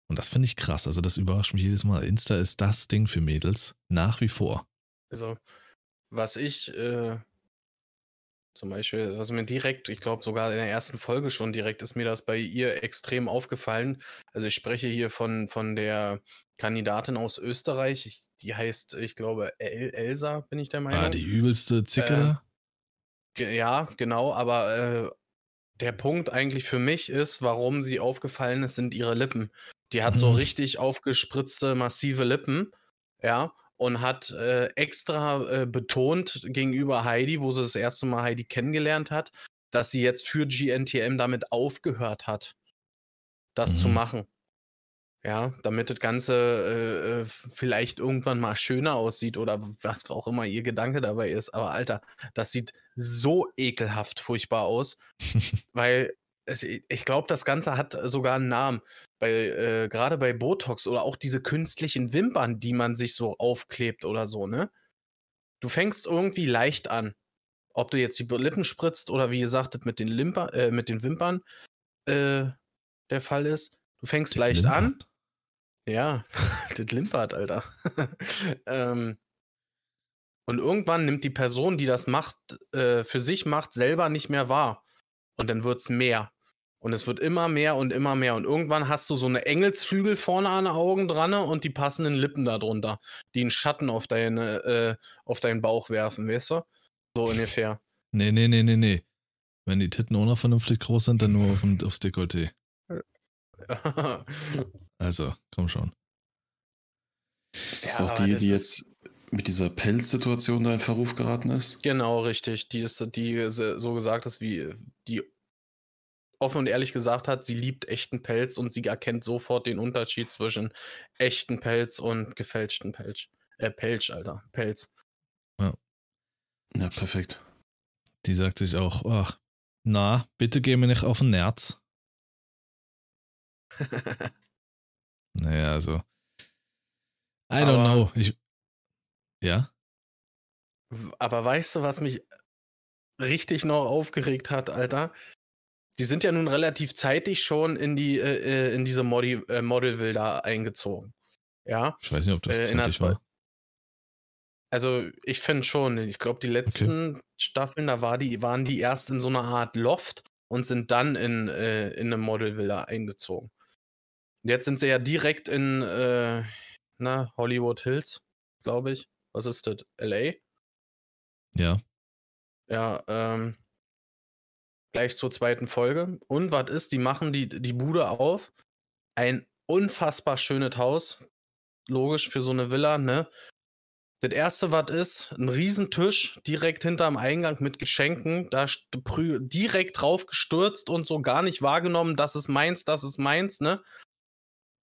Und das finde ich krass. Also, das überrascht mich jedes Mal. Insta ist das Ding für Mädels. Nach wie vor. Also, was ich äh, zum Beispiel, was mir direkt, ich glaube sogar in der ersten Folge schon direkt, ist mir das bei ihr extrem aufgefallen. Also, ich spreche hier von, von der Kandidatin aus Österreich. Ich, die heißt, ich glaube, El Elsa, bin ich der ah, Meinung. Ah, die übelste Zicke äh, Ja, genau, aber äh, der Punkt eigentlich für mich ist, warum sie aufgefallen ist, sind ihre Lippen. Die hat mhm. so richtig aufgespritzte, massive Lippen, ja, und hat äh, extra äh, betont gegenüber Heidi, wo sie das erste Mal Heidi kennengelernt hat, dass sie jetzt für GNTM damit aufgehört hat, das mhm. zu machen. Ja, damit das Ganze äh, äh, vielleicht irgendwann mal schöner aussieht oder was auch immer ihr Gedanke dabei ist. Aber Alter, das sieht so ekelhaft furchtbar aus, weil ich glaube, das Ganze hat sogar einen Namen. Bei, äh, Gerade bei Botox oder auch diese künstlichen Wimpern, die man sich so aufklebt oder so, ne? Du fängst irgendwie leicht an. Ob du jetzt die Lippen spritzt oder wie gesagt, mit den, Limper, äh, mit den Wimpern äh, der Fall ist. Du fängst das leicht Limpert. an ja, das limpert, Alter. ähm, und irgendwann nimmt die Person, die das macht, äh, für sich macht, selber nicht mehr wahr. Und dann wird es mehr. Und es wird immer mehr und immer mehr. Und irgendwann hast du so eine Engelsflügel vorne an den Augen dran und die passenden Lippen darunter, die einen Schatten auf, deine, äh, auf deinen Bauch werfen, weißt du? So ungefähr. Nee, nee, nee, nee, nee. Wenn die Titten auch noch vernünftig groß sind, dann nur auf, aufs Dekolleté. Also, komm schon. Ist das ja, auch die, das die jetzt mit dieser Pelzsituation da in Verruf geraten ist? Genau, richtig. Die ist, die so gesagt ist, wie die offen und ehrlich gesagt hat, sie liebt echten Pelz und sie erkennt sofort den Unterschied zwischen echten Pelz und gefälschten Pelz. Äh, Pelz, Alter. Pelz. Ja. Ja, perfekt. Die sagt sich auch, ach, na, bitte geh mir nicht auf den Nerz. Naja, also. I don't aber, know. Ich, ja? Aber weißt du, was mich richtig noch aufgeregt hat, Alter? Die sind ja nun relativ zeitig schon in die äh, äh in diese Modi äh, Model eingezogen. Ja. Ich weiß nicht, ob das äh, zeitig war. Also ich finde schon. Ich glaube, die letzten okay. Staffeln, da war die, waren die erst in so einer Art Loft und sind dann in, äh, in eine Model Villa eingezogen. Jetzt sind sie ja direkt in äh, na, Hollywood Hills, glaube ich. Was ist das? LA? Ja. Ja, ähm, gleich zur zweiten Folge. Und was ist? Die machen die, die Bude auf. Ein unfassbar schönes Haus. Logisch für so eine Villa, ne? Das erste, was ist, ein Riesentisch direkt hinterm Eingang mit Geschenken, da direkt drauf gestürzt und so gar nicht wahrgenommen, das ist meins, das ist meins, ne?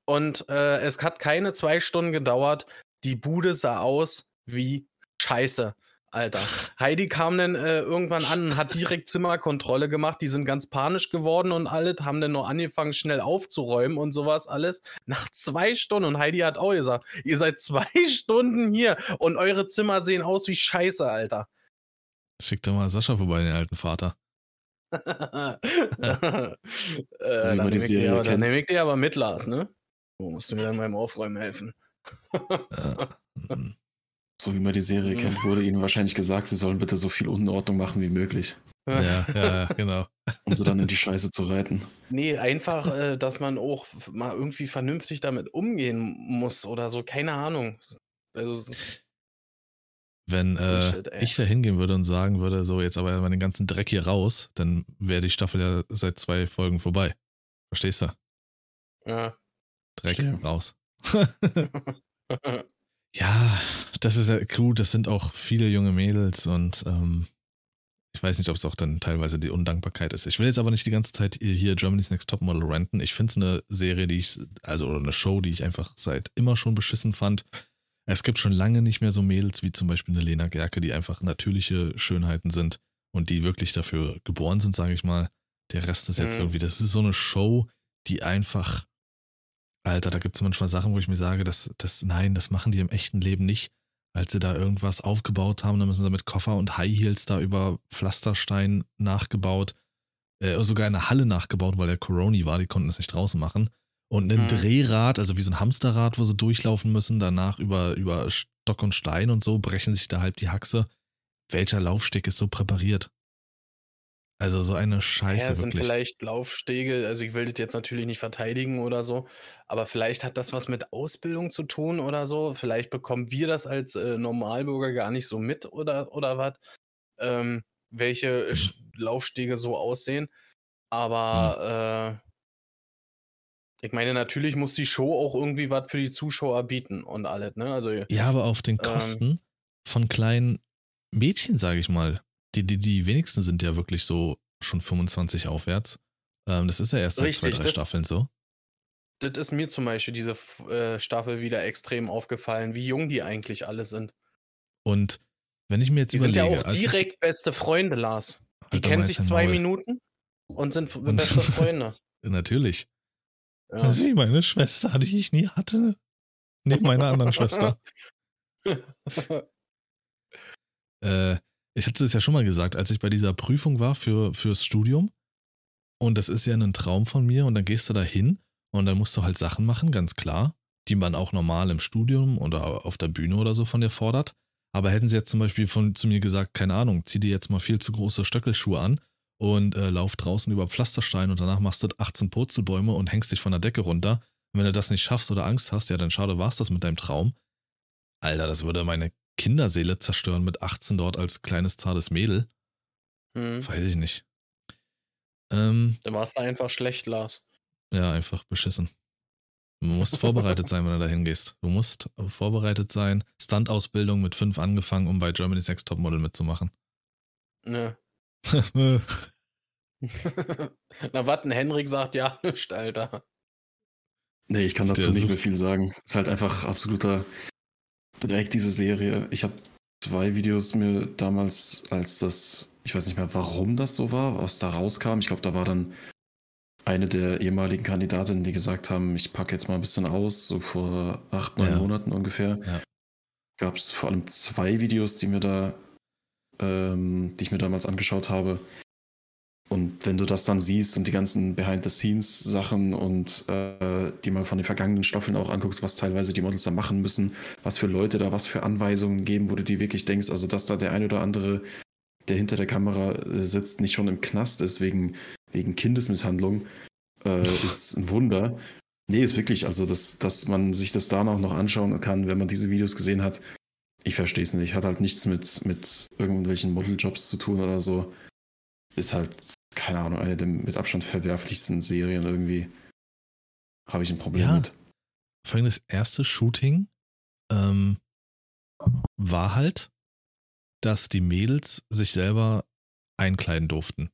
Und äh, es hat keine zwei Stunden gedauert. Die Bude sah aus wie Scheiße. Alter. Heidi kam dann äh, irgendwann an hat direkt Zimmerkontrolle gemacht. Die sind ganz panisch geworden und alles, haben dann noch angefangen, schnell aufzuräumen und sowas alles. Nach zwei Stunden. Und Heidi hat auch gesagt, ihr seid zwei Stunden hier und eure Zimmer sehen aus wie Scheiße, Alter. Schick doch mal Sascha vorbei, den alten Vater. äh, dann nehme ich, dir dann nehm ich dir aber mit, Lars, ne? Wo musst du mir dann beim Aufräumen helfen? äh, so wie man die Serie mhm. kennt, wurde ihnen wahrscheinlich gesagt, sie sollen bitte so viel Unordnung machen wie möglich. Ja, ja, genau. Um sie dann in die Scheiße zu reiten. Nee, einfach, äh, dass man auch mal irgendwie vernünftig damit umgehen muss oder so, keine Ahnung. Also, wenn äh, Shit, ich da hingehen würde und sagen würde, so jetzt aber mal den ganzen Dreck hier raus, dann wäre die Staffel ja seit zwei Folgen vorbei. Verstehst du? Ja. Dreck Verstehe. raus. Das ist ja gut. Das sind auch viele junge Mädels und ähm, ich weiß nicht, ob es auch dann teilweise die Undankbarkeit ist. Ich will jetzt aber nicht die ganze Zeit hier Germany's Next Topmodel renten. Ich finde es eine Serie, die ich, also oder eine Show, die ich einfach seit immer schon beschissen fand. Es gibt schon lange nicht mehr so Mädels wie zum Beispiel eine Lena Gerke, die einfach natürliche Schönheiten sind und die wirklich dafür geboren sind, sage ich mal. Der Rest ist jetzt mhm. irgendwie, das ist so eine Show, die einfach Alter, da gibt es manchmal Sachen, wo ich mir sage, dass, das, nein, das machen die im echten Leben nicht. Als sie da irgendwas aufgebaut haben, dann müssen sie mit Koffer und High Heels da über Pflasterstein nachgebaut, äh, sogar eine Halle nachgebaut, weil der Coroni war, die konnten es nicht draußen machen. Und ein mhm. Drehrad, also wie so ein Hamsterrad, wo sie durchlaufen müssen, danach über, über Stock und Stein und so, brechen sich da halb die Haxe. Welcher Laufsteg ist so präpariert? Also so eine Scheiße ja, sind wirklich. vielleicht Laufstege, also ich will das jetzt natürlich nicht verteidigen oder so, aber vielleicht hat das was mit Ausbildung zu tun oder so. Vielleicht bekommen wir das als äh, Normalbürger gar nicht so mit oder, oder was, ähm, welche hm. Laufstege so aussehen. Hm. Aber äh, ich meine, natürlich muss die Show auch irgendwie was für die Zuschauer bieten und alles, ne? Also, ja, aber auf den ähm Kosten ähm, von kleinen Mädchen, sage ich mal die, die, die wenigsten sind ja wirklich so schon 25 aufwärts. Ähm, das ist ja erst seit Richtig, zwei, drei Staffeln so. Das ist mir zum Beispiel diese äh, Staffel wieder extrem aufgefallen, wie jung die eigentlich alle sind. Und wenn ich mir jetzt die überlege. Die sind ja auch direkt ich, beste Freunde, Lars. Die kennen sich zwei Maul. Minuten und sind und beste Freunde. Natürlich. Ja. Das ist wie meine Schwester, die ich nie hatte. Neben meiner anderen Schwester. äh, ich hatte es ja schon mal gesagt, als ich bei dieser Prüfung war für, fürs Studium. Und das ist ja ein Traum von mir. Und dann gehst du da hin und dann musst du halt Sachen machen, ganz klar, die man auch normal im Studium oder auf der Bühne oder so von dir fordert. Aber hätten sie jetzt zum Beispiel von, zu mir gesagt, keine Ahnung, zieh dir jetzt mal viel zu große Stöckelschuhe an und äh, lauf draußen über Pflasterstein und danach machst du 18 Purzelbäume und hängst dich von der Decke runter. Und wenn du das nicht schaffst oder Angst hast, ja, dann schade war's das mit deinem Traum. Alter, das würde meine Kinderseele zerstören mit 18 dort als kleines, zartes Mädel. Hm. Weiß ich nicht. Ähm, da warst du einfach schlecht, Lars. Ja, einfach beschissen. Du musst vorbereitet sein, wenn du da hingehst. Du musst vorbereitet sein. Stunt-Ausbildung mit fünf angefangen, um bei Germany's Next Topmodel mitzumachen. Ne. Na, was ein Henrik sagt, ja, nicht, Alter. Nee, ich kann dazu Der nicht mehr viel sagen. Ist halt einfach absoluter direkt diese Serie. Ich habe zwei Videos mir damals, als das, ich weiß nicht mehr, warum das so war, was da rauskam. Ich glaube, da war dann eine der ehemaligen Kandidatinnen, die gesagt haben, ich packe jetzt mal ein bisschen aus, so vor acht, neun ja. Monaten ungefähr. Ja. Gab es vor allem zwei Videos, die mir da, ähm, die ich mir damals angeschaut habe. Und wenn du das dann siehst und die ganzen Behind-the-Scenes-Sachen und äh, die mal von den vergangenen Staffeln auch anguckst, was teilweise die Models da machen müssen, was für Leute da was für Anweisungen geben, wo du dir wirklich denkst, also dass da der ein oder andere, der hinter der Kamera äh, sitzt, nicht schon im Knast ist wegen, wegen Kindesmisshandlung, äh, ist ein Wunder. Nee, ist wirklich, also dass, dass man sich das danach noch anschauen kann, wenn man diese Videos gesehen hat. Ich verstehe es nicht. Hat halt nichts mit, mit irgendwelchen Modeljobs zu tun oder so. Ist halt keine Ahnung, eine der mit Abstand verwerflichsten Serien irgendwie. Habe ich ein Problem ja. mit. Vor allem das erste Shooting ähm, war halt, dass die Mädels sich selber einkleiden durften.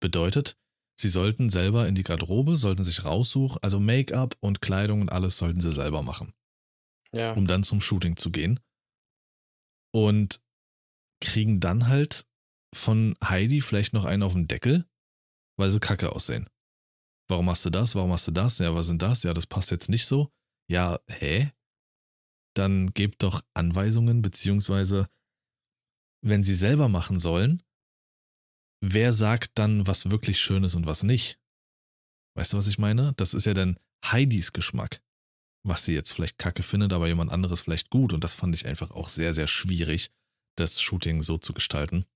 Bedeutet, sie sollten selber in die Garderobe, sollten sich raussuchen, also Make-up und Kleidung und alles sollten sie selber machen. Ja. Um dann zum Shooting zu gehen. Und kriegen dann halt von Heidi vielleicht noch einen auf den Deckel, weil sie kacke aussehen. Warum machst du das? Warum machst du das? Ja, was sind das? Ja, das passt jetzt nicht so. Ja, hä? Dann gebt doch Anweisungen, beziehungsweise, wenn sie selber machen sollen, wer sagt dann, was wirklich schön ist und was nicht? Weißt du, was ich meine? Das ist ja dann Heidis Geschmack, was sie jetzt vielleicht kacke findet, aber jemand anderes vielleicht gut. Und das fand ich einfach auch sehr, sehr schwierig, das Shooting so zu gestalten.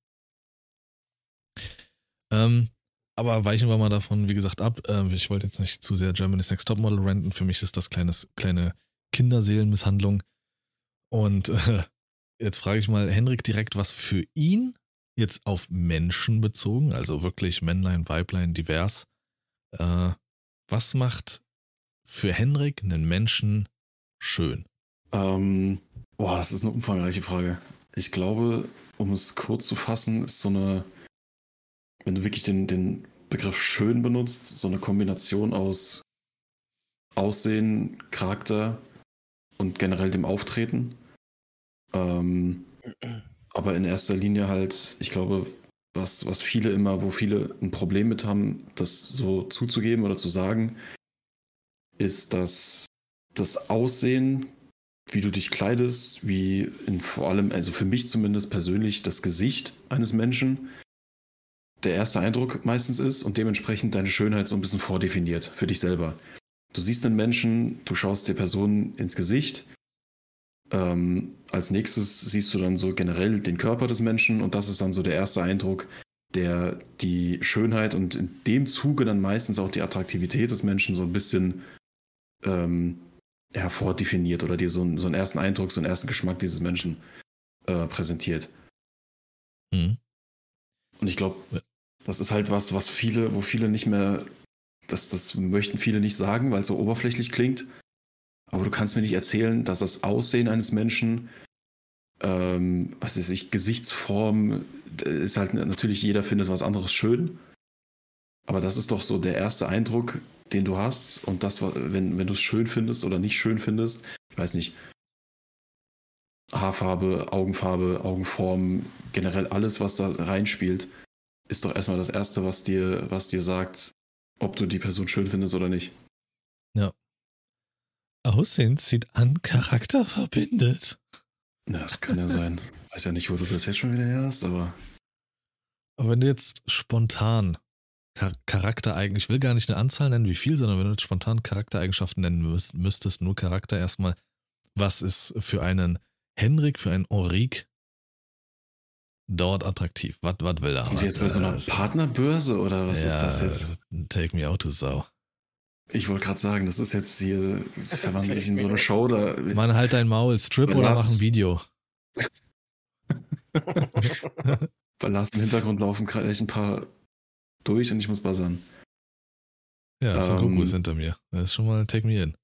Ähm, aber weichen wir mal davon, wie gesagt, ab. Ähm, ich wollte jetzt nicht zu sehr Germany's Next Topmodel renten. Für mich ist das kleines, kleine Kinderseelenmisshandlung. Und äh, jetzt frage ich mal Henrik direkt, was für ihn jetzt auf Menschen bezogen, also wirklich Männlein, Weiblein, divers, äh, was macht für Henrik einen Menschen schön? Ähm, boah, das ist eine umfangreiche Frage. Ich glaube, um es kurz zu fassen, ist so eine wenn du wirklich den, den Begriff schön benutzt, so eine Kombination aus Aussehen, Charakter und generell dem Auftreten. Ähm, aber in erster Linie halt, ich glaube, was, was viele immer, wo viele ein Problem mit haben, das so zuzugeben oder zu sagen, ist, dass das Aussehen, wie du dich kleidest, wie in vor allem, also für mich zumindest persönlich, das Gesicht eines Menschen der erste Eindruck meistens ist und dementsprechend deine Schönheit so ein bisschen vordefiniert für dich selber. Du siehst einen Menschen, du schaust der Person ins Gesicht. Ähm, als nächstes siehst du dann so generell den Körper des Menschen und das ist dann so der erste Eindruck, der die Schönheit und in dem Zuge dann meistens auch die Attraktivität des Menschen so ein bisschen ähm, hervordefiniert oder dir so, so einen ersten Eindruck, so einen ersten Geschmack dieses Menschen äh, präsentiert. Mhm. Und ich glaube, das ist halt was, was viele, wo viele nicht mehr, das, das möchten viele nicht sagen, weil es so oberflächlich klingt. Aber du kannst mir nicht erzählen, dass das Aussehen eines Menschen, ähm, was weiß ich, Gesichtsform, ist halt natürlich, jeder findet was anderes schön. Aber das ist doch so der erste Eindruck, den du hast. Und das, wenn, wenn du es schön findest oder nicht schön findest, ich weiß nicht, Haarfarbe, Augenfarbe, Augenform, generell alles, was da reinspielt, ist doch erstmal das Erste, was dir, was dir sagt, ob du die Person schön findest oder nicht. Ja. Aussehen zieht an, Charakter verbindet. Na, das kann ja sein. Weiß ja nicht, wo du das jetzt schon wieder her hast, aber. Aber wenn du jetzt spontan Charakter eigentlich, ich will gar nicht eine Anzahl nennen, wie viel, sondern wenn du jetzt spontan Charaktereigenschaften nennen müsstest, nur Charakter erstmal, was ist für einen Henrik, für einen Henrik dauert attraktiv. Was, was will er? Sind wir jetzt bei so einer Partnerbörse oder was ja, ist das jetzt? Take me out to Sau. Ich wollte gerade sagen, das ist jetzt hier, verwandelt sich in so eine Show da. Mann, halt dein Maul, Strip Verlass. oder mach ein Video. Bei Lars im Hintergrund laufen gerade echt ein paar durch und ich muss buzzern. Ja, Son ähm, Goku ist hinter mir. Das ist schon mal Take Me In.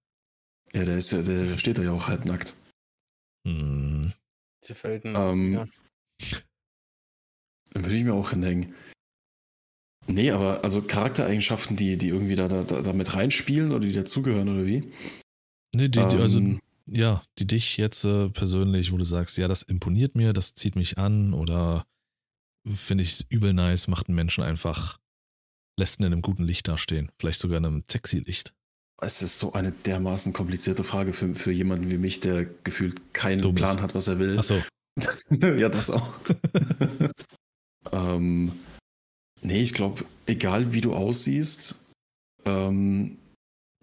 Ja, der ist ja, der steht da ja auch halbnackt. Hm. Sie fällt ähm, dann würde ich mir auch hinhängen. Nee, aber also Charaktereigenschaften, die, die irgendwie da, da, da mit reinspielen oder die dazugehören oder wie? Nee, die, die also ähm, ja, die dich jetzt äh, persönlich, wo du sagst, ja, das imponiert mir, das zieht mich an oder finde ich übel nice, macht einen Menschen einfach, lässt ihn in einem guten Licht dastehen, vielleicht sogar in einem sexy Licht. Es ist so eine dermaßen komplizierte Frage für, für jemanden wie mich, der gefühlt keinen Plan hat, was er will. Achso. ja, das auch. Ähm, nee, ich glaube, egal wie du aussiehst, ähm,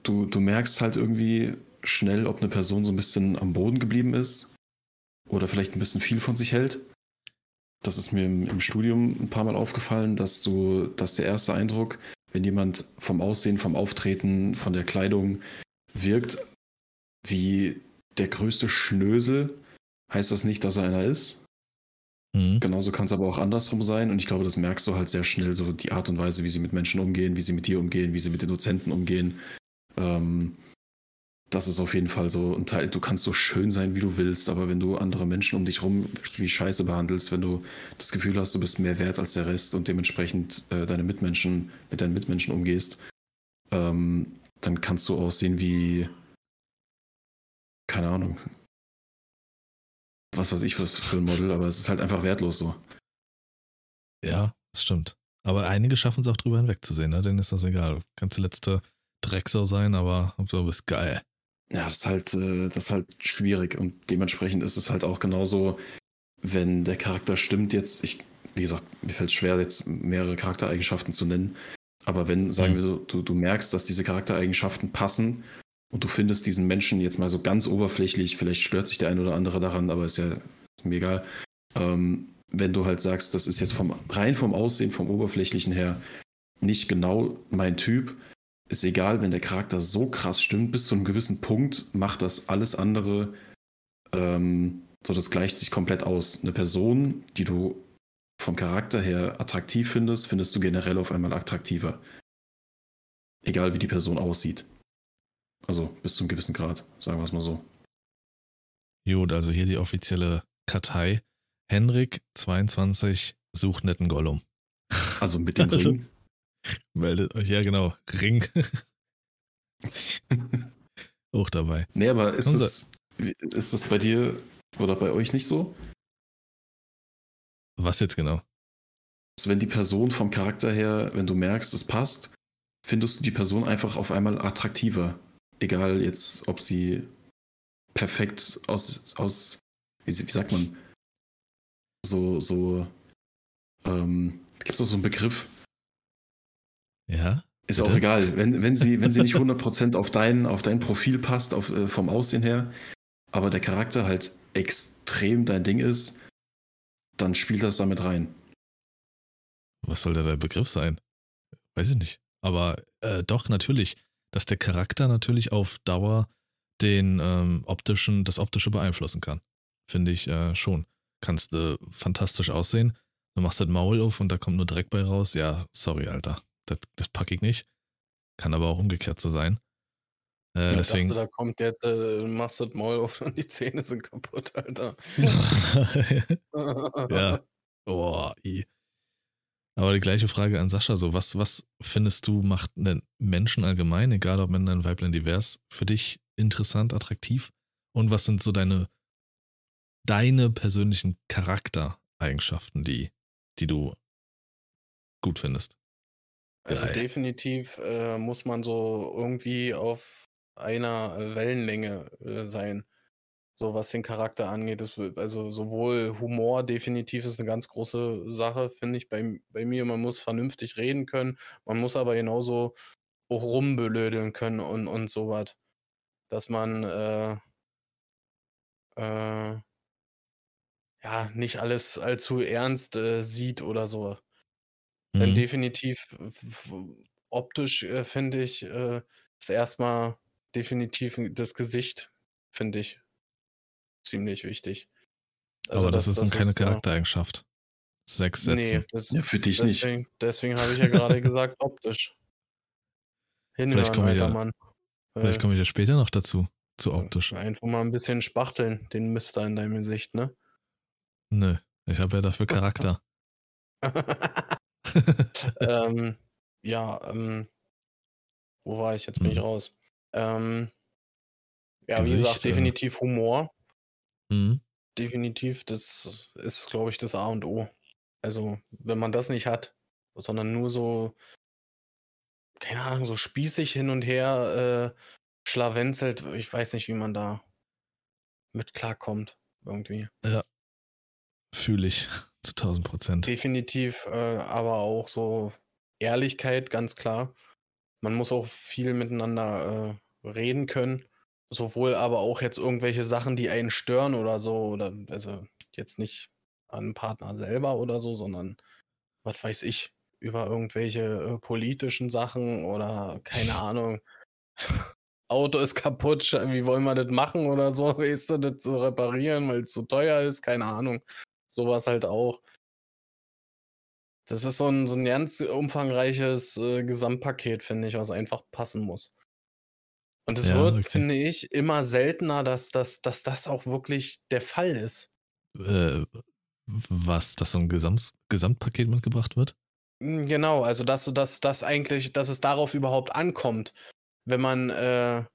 du, du merkst halt irgendwie schnell, ob eine Person so ein bisschen am Boden geblieben ist oder vielleicht ein bisschen viel von sich hält. Das ist mir im, im Studium ein paar Mal aufgefallen, dass du, dass der erste Eindruck, wenn jemand vom Aussehen, vom Auftreten, von der Kleidung wirkt wie der größte Schnösel, heißt das nicht, dass er einer ist. Mhm. Genauso kann es aber auch andersrum sein. Und ich glaube, das merkst du halt sehr schnell, so die Art und Weise, wie sie mit Menschen umgehen, wie sie mit dir umgehen, wie sie mit den Dozenten umgehen. Ähm, das ist auf jeden Fall so ein Teil. Du kannst so schön sein, wie du willst, aber wenn du andere Menschen um dich rum wie Scheiße behandelst, wenn du das Gefühl hast, du bist mehr wert als der Rest und dementsprechend äh, deine Mitmenschen mit deinen Mitmenschen umgehst, ähm, dann kannst du aussehen wie keine Ahnung, was weiß ich was für ein Model, aber es ist halt einfach wertlos so. Ja, das stimmt. Aber einige schaffen es auch drüber hinwegzusehen, ne? Denen ist das egal. Kannst die letzte Drecksau sein, aber du bist geil. Ja, das ist halt, äh, das ist halt schwierig und dementsprechend ist es halt auch genauso, wenn der Charakter stimmt jetzt, ich, wie gesagt, mir fällt es schwer, jetzt mehrere Charaktereigenschaften zu nennen, aber wenn, sagen Mhm. wir, du, du merkst, dass diese Charaktereigenschaften passen und du findest diesen Menschen jetzt mal so ganz oberflächlich, vielleicht stört sich der ein oder andere daran, aber ist ja ist mir egal, ähm, wenn du halt sagst, das ist jetzt vom rein vom Aussehen, vom Oberflächlichen her nicht genau mein Typ, ist egal, wenn der Charakter so krass stimmt, bis zu einem gewissen Punkt macht das alles andere, ähm, so das gleicht sich komplett aus. Eine Person, die du vom Charakter her attraktiv findest, findest du generell auf einmal attraktiver. Egal wie die Person aussieht. Also bis zu einem gewissen Grad, sagen wir es mal so. Gut, also hier die offizielle Kartei. Henrik 22 sucht netten Gollum. Also mit dem Also- Ring. Meldet euch, ja genau, Ring. Auch dabei. Nee, aber ist Unser- das, ist das bei dir oder bei euch nicht so? Was jetzt genau? Dass wenn die Person vom Charakter her, wenn du merkst, es passt, findest du die Person einfach auf einmal attraktiver. Egal jetzt, ob sie perfekt aus, aus wie, wie sagt man, so, so, ähm, gibt es doch so einen Begriff, Ja? ist Bitte? auch egal, wenn, wenn, sie, wenn sie nicht 100% auf dein, auf dein Profil passt, auf, äh, vom Aussehen her, aber der Charakter halt extrem dein Ding ist, dann spielt das damit rein. Was soll da der Begriff sein? Weiß ich nicht. Aber äh, doch, natürlich, dass der Charakter natürlich auf Dauer den ähm, optischen, das optische beeinflussen kann. Finde ich äh, schon. Kannst äh, fantastisch aussehen. Du machst das Maul auf und da kommt nur Dreck bei raus. Ja, sorry, Alter. Das, das packe ich nicht. Kann aber auch umgekehrt so sein. Äh, Ich deswegen. dachte, da kommt jetzt, äh, machst das Maul auf und die Zähne sind kaputt, Alter. ja. Oh, i. Aber die gleiche Frage an Sascha: so, was, was findest du, macht einen Menschen allgemein, egal ob Männlein, Weiblein, divers, für dich interessant, attraktiv? Und was sind so deine, deine persönlichen Charaktereigenschaften, die, die du gut findest? Also Geil. definitiv äh, muss man so irgendwie auf einer Wellenlänge äh, sein, so was den Charakter angeht. Das, also sowohl Humor definitiv ist eine ganz große Sache, finde ich bei, bei mir. Man muss vernünftig reden können, man muss aber genauso auch rumbelödeln können und, und sowas. Dass man äh, äh, ja nicht alles allzu ernst äh, sieht oder so. Mhm. definitiv f- f- optisch äh, finde ich, äh, ist erstmal definitiv das Gesicht, finde ich, ziemlich wichtig. Also Aber das, ist dann keine äh, Charaktereigenschaft. Sechs Sätze. Nee, das, Ja, für dich nicht. deswegen, deswegen habe ich ja gerade gesagt, optisch. Hinhören, kommen wir alter ja- Mann. Vielleicht Äh, kommen wir ja später noch dazu, zu optisch. Einfach mal ein bisschen spachteln, den Mister in deinem Gesicht, ne? Nö, ich habe ja dafür Charakter. ähm, ja, ähm, wo war ich? Jetzt bin ich Hm. raus. Ähm, ja, wie Gesicht, gesagt, äh. definitiv Humor. Mhm. Definitiv, das ist, glaube ich, das A und O. Also, wenn man das nicht hat, sondern nur so, keine Ahnung, so spießig hin und her äh, schlawenzelt, ich weiß nicht, wie man da mit klarkommt, irgendwie. Fühle ich zu 1000 Prozent. Definitiv, äh, aber auch so Ehrlichkeit, ganz klar. Man muss auch viel miteinander äh, reden können. Sowohl aber auch jetzt irgendwelche Sachen, die einen stören oder so, oder also jetzt nicht an Partner selber oder so, sondern was weiß ich, über irgendwelche äh, politischen Sachen oder keine Ahnung. Auto ist kaputt, wie wollen wir das machen oder so, weißt du, das zu reparieren, weil es zu teuer ist, keine Ahnung. Sowas halt auch. Das ist so ein, so ein ganz umfangreiches äh, Gesamtpaket, finde ich, was einfach passen muss. Und es Ja, wird, okay. finde ich, immer seltener, dass, dass, dass das auch wirklich der Fall ist. Äh, was, dass so ein Gesamt, Gesamtpaket mitgebracht wird? Mm, Genau, also dass, dass, dass eigentlich, dass es darauf überhaupt ankommt, wenn man, äh,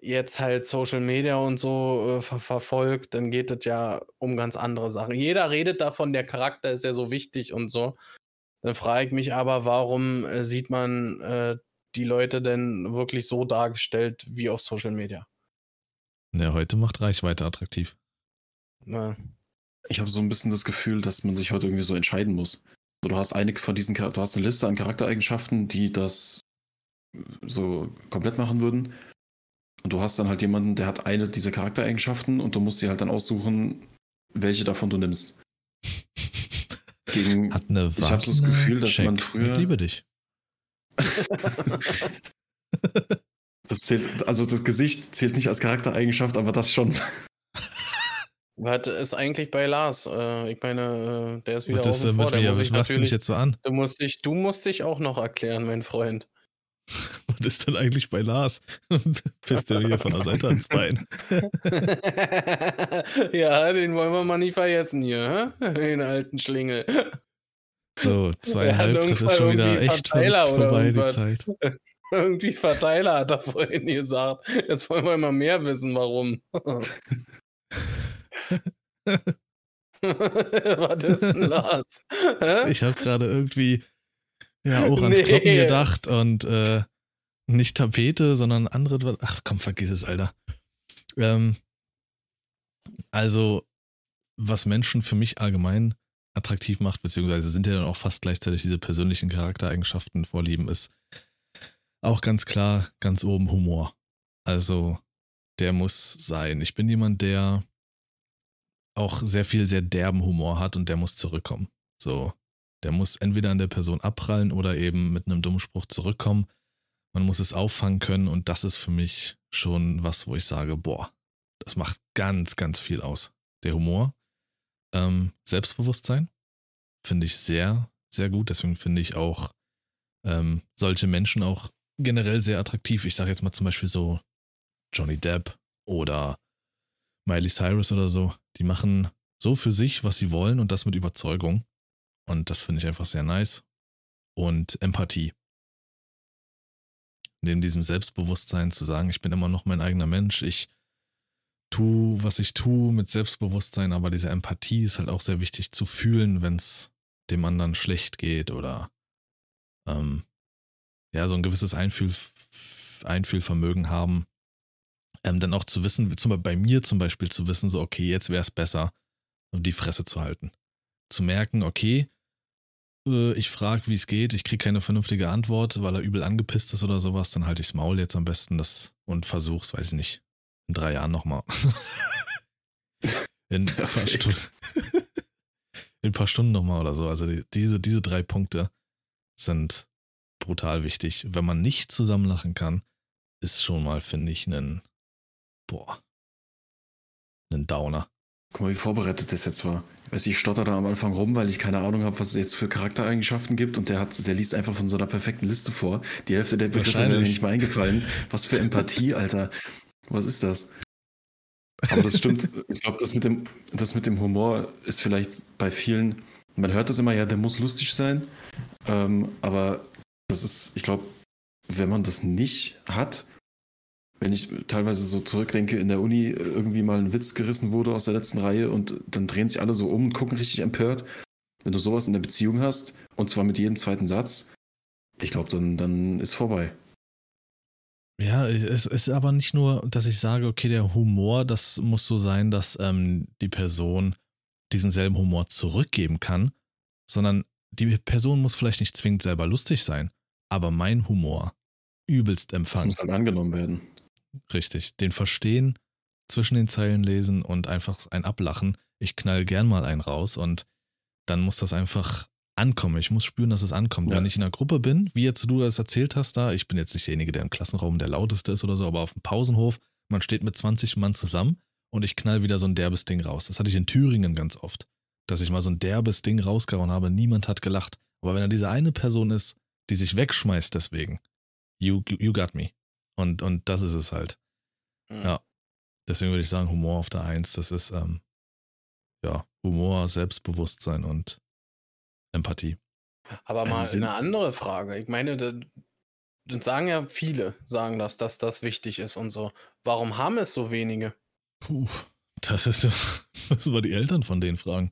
jetzt halt Social Media und so äh, ver verfolgt, dann geht es ja um ganz andere Sachen. Jeder redet davon, der Charakter ist ja so wichtig und so. Dann frage ich mich aber, warum äh, sieht man äh, die Leute denn wirklich so dargestellt wie auf Social Media? Ja, heute macht Reichweite attraktiv. Na. Ich habe so ein bisschen das Gefühl, dass man sich heute irgendwie so entscheiden muss. Du hast einige von diesen, du hast eine Liste an Charaktereigenschaften, die das so komplett machen würden. Und du hast dann halt jemanden, der hat eine dieser Charaktereigenschaften und du musst dir halt dann aussuchen, welche davon du nimmst. Gegen, hat eine ich habe so das Gefühl, dass Check. man früher. Ich liebe dich. das zählt, also das Gesicht zählt nicht als Charaktereigenschaft, aber das schon. Was ist eigentlich bei Lars? Äh, ich meine, äh, der ist wieder Was ist mit mir? Was machst du mich jetzt so an? Du musst, dich, du musst dich auch noch erklären, mein Freund. Was ist denn eigentlich bei Lars? Pisst du hier von der Seite ans Bein. ja, den wollen wir mal nicht vergessen hier, den alten Schlingel. So, zweieinhalb, das ist schon wieder echt vorbei, die Zeit. Irgendwie Verteiler hat er vorhin gesagt. Jetzt wollen wir mal mehr wissen, warum. Was ist denn Lars? Ich habe gerade irgendwie ja auch ans nee. Kloppen gedacht und äh, nicht Tapete, sondern andere. Ach komm, vergiss es, Alter. Ähm, also, was Menschen für mich allgemein attraktiv macht, beziehungsweise sind ja dann auch fast gleichzeitig diese persönlichen Charaktereigenschaften vorlieben, ist auch ganz klar ganz oben Humor. Also, der muss sein. Ich bin jemand, der auch sehr viel sehr derben Humor hat und der muss zurückkommen. So, der muss entweder an der Person abprallen oder eben mit einem dummen Spruch zurückkommen. Man muss es auffangen können und das ist für mich schon was, wo ich sage, boah, das macht ganz, ganz viel aus. Der Humor, ähm, Selbstbewusstsein finde ich sehr, sehr gut. Deswegen finde ich auch ähm, solche Menschen auch generell sehr attraktiv. Ich sage jetzt mal zum Beispiel so Johnny Depp oder Miley Cyrus oder so. Die machen so für sich, was sie wollen und das mit Überzeugung. Und das finde ich einfach sehr nice. Und Empathie. Neben diesem Selbstbewusstsein zu sagen, ich bin immer noch mein eigener Mensch, ich tue, was ich tue mit Selbstbewusstsein, aber diese Empathie ist halt auch sehr wichtig zu fühlen, wenn es dem anderen schlecht geht oder ähm, ja, so ein gewisses Einfühl, Einfühlvermögen haben. Ähm, dann auch zu wissen, zum, bei mir zum Beispiel zu wissen, so, okay, jetzt wäre es besser, die Fresse zu halten. Zu merken, okay, äh, ich frage, wie es geht, ich kriege keine vernünftige Antwort, weil er übel angepisst ist oder sowas, dann halte ich's Maul jetzt am besten das und versuch's, weiß ich nicht, in drei Jahren nochmal. in, ein paar Stunden, in ein paar Stunden nochmal oder so. Also die, diese, diese drei Punkte sind brutal wichtig. Wenn man nicht zusammen lachen kann, ist schon mal, finde ich, ein, boah, ein Downer. Guck mal, wie vorbereitet das jetzt war. Ich weiß, ich stotter da am Anfang rum, weil ich keine Ahnung habe, was es jetzt für Charaktereigenschaften gibt und der hat, der liest einfach von so einer perfekten Liste vor. Die Hälfte der Begriffe sind mir nicht mal eingefallen. Was für Empathie, Alter. Was ist das? Aber das stimmt. ich glaube, das mit dem, das mit dem Humor ist vielleicht bei vielen, man hört das immer, ja, der muss lustig sein. Ähm, aber das ist, ich glaube, wenn man das nicht hat, wenn ich teilweise so zurückdenke, in der Uni irgendwie mal ein Witz gerissen wurde aus der letzten Reihe und dann drehen sich alle so um und gucken richtig empört. Wenn du sowas in der Beziehung hast, und zwar mit jedem zweiten Satz, ich glaube, dann, dann ist vorbei. Ja, es ist aber nicht nur, dass ich sage, okay, der Humor, das muss so sein, dass ähm, die Person diesen selben Humor zurückgeben kann, sondern die Person muss vielleicht nicht zwingend selber lustig sein, aber mein Humor übelst empfangen. Das muss halt angenommen werden. Richtig. Den verstehen, zwischen den Zeilen lesen und einfach ein Ablachen. Ich knall gern mal einen raus und dann muss das einfach ankommen. Ich muss spüren, dass es ankommt. Ja. Wenn ich in einer Gruppe bin, wie jetzt du das erzählt hast, da, ich bin jetzt nicht derjenige, der im Klassenraum der lauteste ist oder so, aber auf dem Pausenhof, man steht mit 20 Mann zusammen und ich knall wieder so ein derbes Ding raus. Das hatte ich in Thüringen ganz oft, dass ich mal so ein derbes Ding rausgehauen habe, niemand hat gelacht. Aber wenn da diese eine Person ist, die sich wegschmeißt deswegen, you, you got me. Und, und das ist es halt. Mhm. Ja. Deswegen würde ich sagen, Humor auf der Eins, das ist, ähm, ja, Humor, Selbstbewusstsein und Empathie. Aber mal Sinn. eine andere Frage. Ich meine, das sagen ja viele, sagen das, dass das wichtig ist und so. Warum haben es so wenige? Puh, das ist müssen wir die Eltern von denen fragen.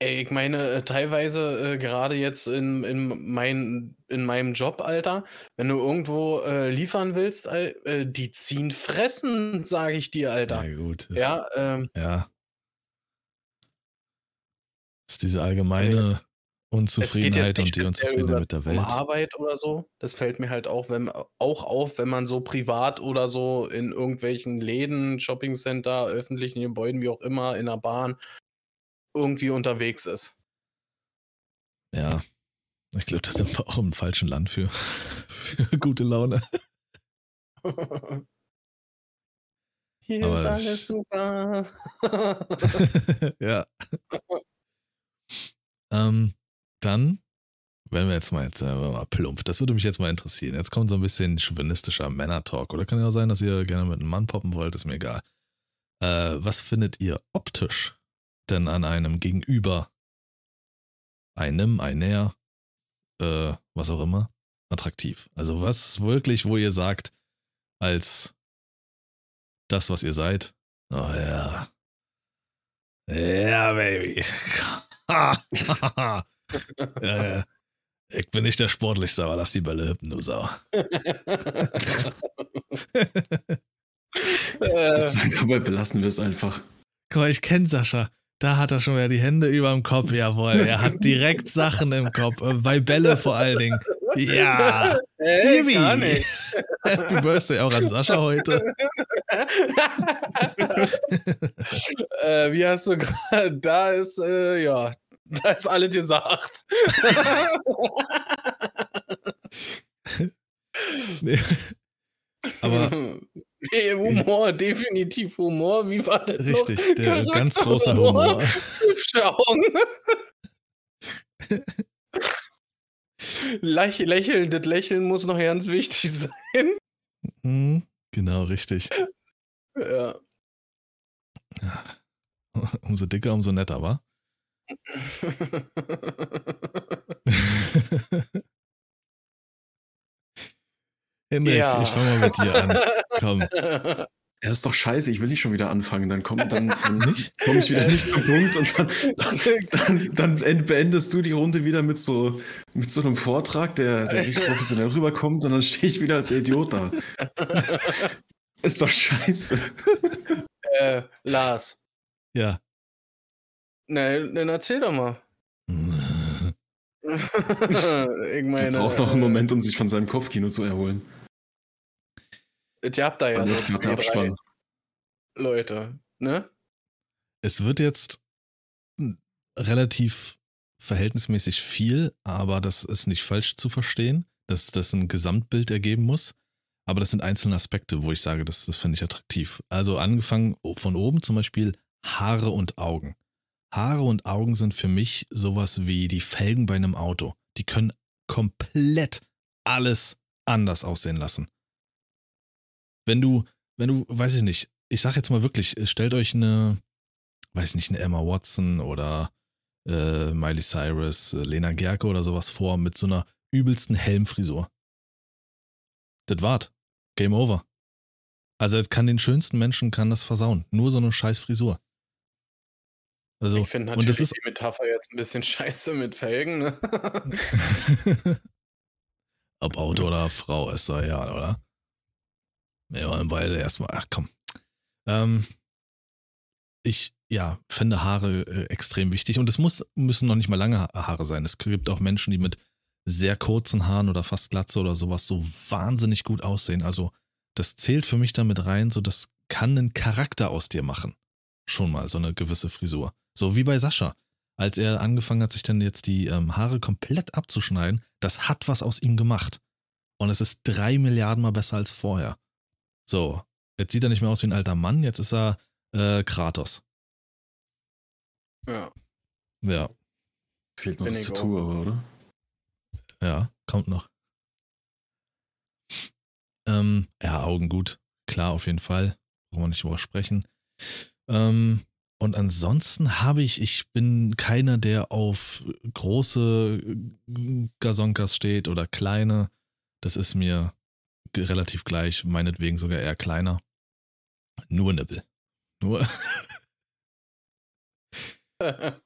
Ey, ich meine, äh, teilweise äh, gerade jetzt in, in, mein, in meinem Job, Alter, wenn du irgendwo äh, liefern willst, äh, die ziehen Fressen, sage ich dir, Alter. Ja, gut. Ja, ähm, ja. Das ist diese allgemeine Unzufriedenheit und die Unzufriedenheit mit der um Welt. Arbeit oder so. Das fällt mir halt auch, wenn, auch auf, wenn man so privat oder so in irgendwelchen Läden, Shoppingcenter, öffentlichen Gebäuden, wie auch immer, in der Bahn irgendwie unterwegs ist. Ja. Ich glaube, da sind wir auch im falschen Land für, für gute Laune. Hier Aber ist das- alles super. ja. ähm, dann, wenn wir jetzt mal, jetzt, äh, mal plump, das würde mich jetzt mal interessieren. Jetzt kommt so ein bisschen chauvinistischer Männer-Talk. Oder kann ja auch sein, dass ihr gerne mit einem Mann poppen wollt, ist mir egal. Äh, was findet ihr optisch denn an einem Gegenüber, einem, einer, äh, was auch immer, attraktiv? Also was wirklich, wo ihr sagt, als das, was ihr seid, oh ja, ja, Baby. ja, ja. Ich bin nicht der Sportlichste, aber lass die Bälle hüpfen, du Sau. äh, dabei belassen wir es einfach. Guck mal, ich kenne Sascha. Da hat er schon wieder die Hände über dem Kopf. Jawohl, er hat direkt Sachen im Kopf. äh, Bei Bälle vor allen Dingen. Ja. ey, Baby. gar nicht. Happy Birthday auch an Sascha heute. äh, wie hast du gerade, da ist, äh, ja, da ist alles gesagt. Aber Nee, Humor, definitiv Humor. Wie war das? noch? richtig, der Charakter- ganz großer Humor. Augen. Läch lächeln, das Lächeln muss noch ganz wichtig sein. Mhm, Genau, richtig. Ja. Umso dicker, umso netter, wa? Henrik, Ja. ich fange mal mit dir an. Komm. Er ist doch scheiße, ich will nicht schon wieder anfangen. Dann komme dann, dann komm ich wieder nicht zum Punkt und dann, dann, dann, dann beendest du die Runde wieder mit so, mit so einem Vortrag, der, der nicht professionell rüberkommt und dann stehe ich wieder als Idiot da. Ist doch scheiße. äh, Lars, Ja. Na, dann erzähl doch mal. ich meine. Er braucht noch einen Moment, um sich von seinem Kopfkino zu erholen. äh, Ihr habt da ja so zwei, drei Abspann. Leute, ne? Es wird jetzt relativ verhältnismäßig viel, aber das ist nicht falsch zu verstehen, dass das ein Gesamtbild ergeben muss. Aber das sind einzelne Aspekte, wo ich sage, das, das finde ich attraktiv. Also angefangen von oben zum Beispiel Haare und Augen. Haare und Augen sind für mich sowas wie die Felgen bei einem Auto. Die können komplett alles anders aussehen lassen. Wenn du, wenn du, weiß ich nicht, ich sag jetzt mal wirklich, stellt euch eine, weiß nicht, eine Emma Watson oder äh, Miley Cyrus, Lena Gerke oder sowas vor mit so einer übelsten Helmfrisur. Das wart. Game over. Also das kann den schönsten Menschen kann das versauen. Nur so eine scheiß Frisur. Also, ich finde und natürlich das ist die Metapher jetzt ein bisschen scheiße mit Felgen, ne? Ob Auto oder Frau, ist doch egal, oder? Wir wollen beide erstmal, ach komm. Ähm, ich, ja, finde Haare äh, extrem wichtig und es muss, müssen noch nicht mal lange Ha- Haare sein. Es gibt auch Menschen, die mit sehr kurzen Haaren oder fast Glatze oder sowas so wahnsinnig gut aussehen. Also, das zählt für mich damit rein, so das kann einen Charakter aus dir machen. Schon mal, so eine gewisse Frisur. So wie bei Sascha. Als er angefangen hat, sich dann jetzt die ähm, Haare komplett abzuschneiden, das hat was aus ihm gemacht. Und es ist drei Milliarden Mal besser als vorher. So, jetzt sieht er nicht mehr aus wie ein alter Mann, jetzt ist er äh, Kratos. ja. Ja, Fehlt noch Bin das Tattoo, aber, oder? ja, kommt noch. Ähm, ja, Augen gut. Klar, auf jeden Fall. Brauchen wir nicht drüber sprechen. Ähm, und ansonsten habe ich, ich bin keiner, der auf große äh, Gazonkas steht oder kleine. das ist mir relativ gleich, meinetwegen sogar eher kleiner. Nur Nippel. Nur.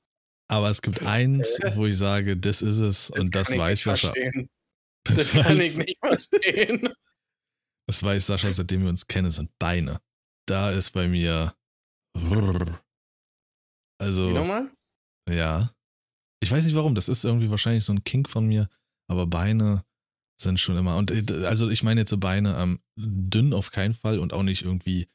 Aber es gibt eins, wo ich sage, das ist es und das kann ich weiß Sascha. Das, Das kann weiß, ich nicht verstehen. das weiß Sascha, seitdem wir uns kennen, sind Beine. Da ist bei mir. Wie Also, nochmal? ja. Ich weiß nicht warum, das ist irgendwie wahrscheinlich so ein Kink von mir, aber Beine sind schon immer. Und äh, also, ich meine jetzt so Beine ähm, dünn auf keinen Fall und auch nicht irgendwie,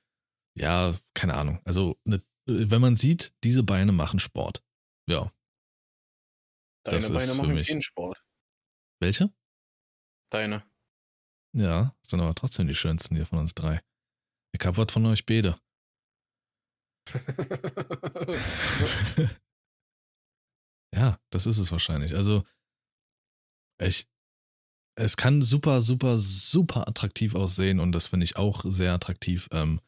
ja, keine Ahnung. Also, ne, wenn man sieht, diese Beine machen Sport. Ja. Deine das ist Beine für machen mich- keinen Sport. Welche? Deine. Ja, sind aber trotzdem die schönsten hier von uns drei. Ich hab was von euch beide. ja, das ist es wahrscheinlich. Also, ich, es kann super, super, super attraktiv aussehen und das finde ich auch sehr attraktiv. Ähm,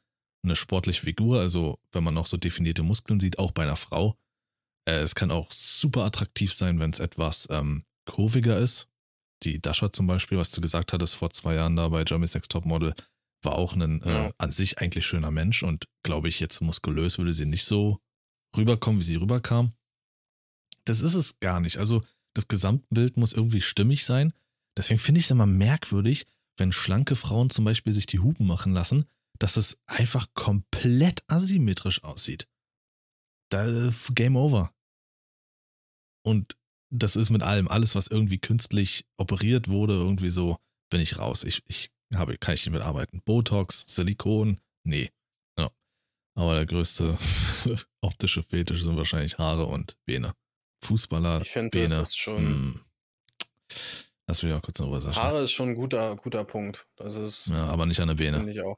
eine sportliche Figur, also wenn man noch so definierte Muskeln sieht, auch bei einer Frau. Äh, es kann auch super attraktiv sein, wenn es etwas ähm, kurviger ist. Die Dasha zum Beispiel, was du gesagt hattest vor zwei Jahren da bei Jeremy's Next Top Model, war auch ein äh, Ja. an sich eigentlich schöner Mensch und glaube ich, jetzt muskulös würde sie nicht so rüberkommen, wie sie rüberkam. Das ist es gar nicht. Also das Gesamtbild muss irgendwie stimmig sein. Deswegen finde ich es immer merkwürdig, wenn schlanke Frauen zum Beispiel sich die Hupen machen lassen, dass es einfach komplett asymmetrisch aussieht. Da, Game over. Und das ist mit allem, alles, was irgendwie künstlich operiert wurde, irgendwie so, bin ich raus. Ich, ich habe, kann ich nicht mitarbeiten. Botox, Silikon, nee. Ja. Aber der größte optische Fetisch sind wahrscheinlich Haare und Beine. Fußballer, Ich finde, Beine. das ist schon. hm. Das will ich auch kurz noch was sagen. Haare ist schon ein guter, guter Punkt. Das ist, Ja, aber nicht an der Beine. finde ich auch.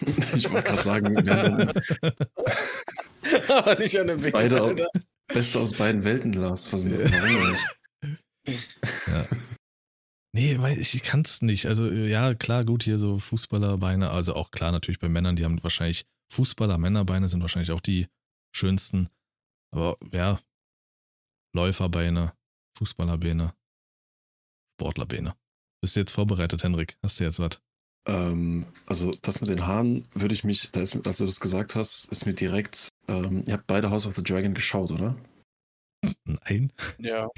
Ich wollte gerade sagen, Aber nicht an den Beinen. Beide. Alter. Beste aus beiden Welten, Lars. Was nicht? Ja. Nee, weil ich kann es nicht. Also, ja, klar, gut, hier so Fußballerbeine, also auch klar, natürlich bei Männern, die haben wahrscheinlich Fußballer, Männerbeine sind wahrscheinlich auch die schönsten. Aber ja, Läuferbeine, Fußballerbeine, Sportlerbeine. Bist du jetzt vorbereitet, Henrik? Hast du jetzt was? Ähm, also das mit den Haaren würde ich mich, da ist, als du das gesagt hast, ist mir direkt, ähm, ihr habt beide House of the Dragon geschaut, oder? Nein. Ja,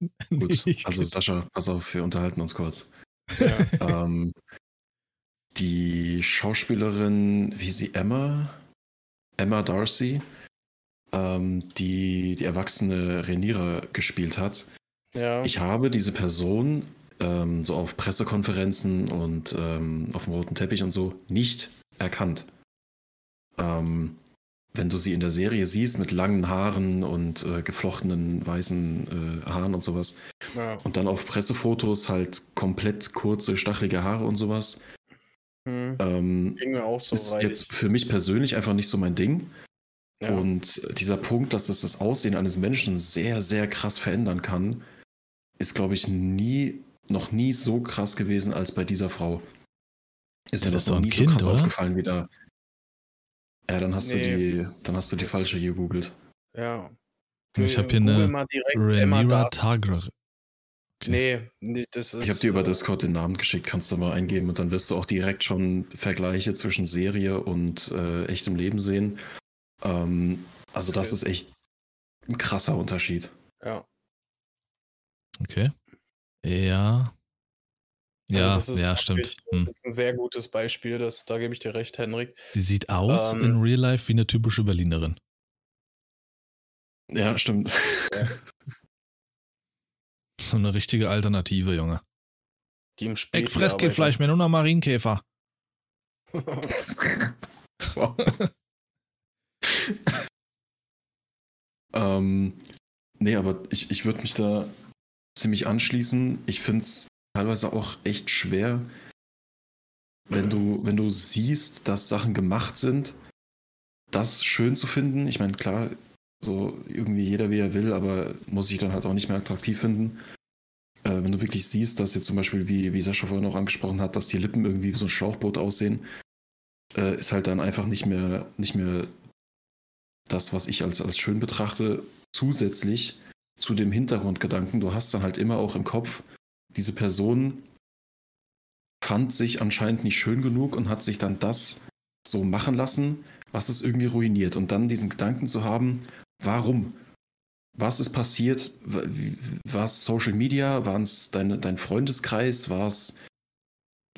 Gut, also Sascha, pass auf, wir unterhalten uns kurz. ja. ähm, die Schauspielerin, wie sie Emma, Emma Darcy, ähm, die die erwachsene Rhaenyra gespielt hat. ja. Ich habe diese Person ähm, so auf Pressekonferenzen und ähm, auf dem roten Teppich und so nicht erkannt. Ähm, wenn du sie in der Serie siehst mit langen Haaren und äh, geflochtenen weißen äh, Haaren und sowas ja. und dann auf Pressefotos halt komplett kurze, stachelige Haare und sowas, Hm. ähm, Ging mir auch so ist weil jetzt für mich persönlich einfach nicht so mein Ding. ja. Und dieser Punkt, dass es das Aussehen eines Menschen sehr, sehr krass verändern kann, ist, glaube ich, nie, noch nie so krass gewesen als bei dieser Frau. Ist Ja, mir das das noch ein nie Kind, so krass oder? aufgefallen wie da. Ja, dann hast Nee. du die, dann hast du die falsche gegoogelt. ja. Ich habe hier Google eine Darcy. Targaryen. Okay. Nee, nee, das ist. Ich habe dir über äh, Discord den Namen geschickt, kannst du mal eingeben und dann wirst du auch direkt schon Vergleiche zwischen Serie und äh, echtem Leben sehen. Ähm, also das Okay. ist echt ein krasser Unterschied. Ja. Okay. Ja. Also Ja, das ist ja, stimmt. Hm. Das ist ein sehr gutes Beispiel, das, da gebe ich dir recht, Henrik. Die sieht aus Ähm. in Real Life wie eine typische Berlinerin. Ja, stimmt. So eine richtige Alternative, Junge. Die im Spiel. Ich fress kein Fleisch mehr, nur noch Marienkäfer. ähm, nee, aber ich, ich würde mich da ziemlich anschließen. Ich finde es teilweise auch echt schwer, wenn du, wenn du siehst, dass Sachen gemacht sind, das schön zu finden. Ich meine, klar, so irgendwie jeder wie er will, aber muss ich dann halt auch nicht mehr attraktiv finden. Äh, wenn du wirklich siehst, dass jetzt zum Beispiel, wie, wie Sascha vorhin auch angesprochen hat, dass die Lippen irgendwie wie so ein Schlauchboot aussehen, äh, ist halt dann einfach nicht mehr, nicht mehr das, was ich als, als schön betrachte, zusätzlich zu dem Hintergrundgedanken. Du hast dann halt immer auch im Kopf diese Person, fand sich anscheinend nicht schön genug und hat sich dann das so machen lassen, was es irgendwie ruiniert. Und dann diesen Gedanken zu haben, warum? Was ist passiert? War es Social Media? War es dein, dein Freundeskreis? War es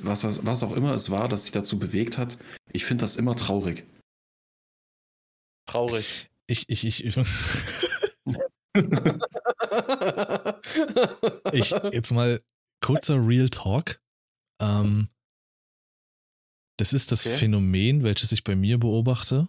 was, was, was auch immer es war, das sich dazu bewegt hat? Ich finde das immer traurig. Traurig. Ich, ich, ich. ich jetzt mal kurzer Real Talk. Ähm, das ist das okay. Phänomen, welches ich bei mir beobachte.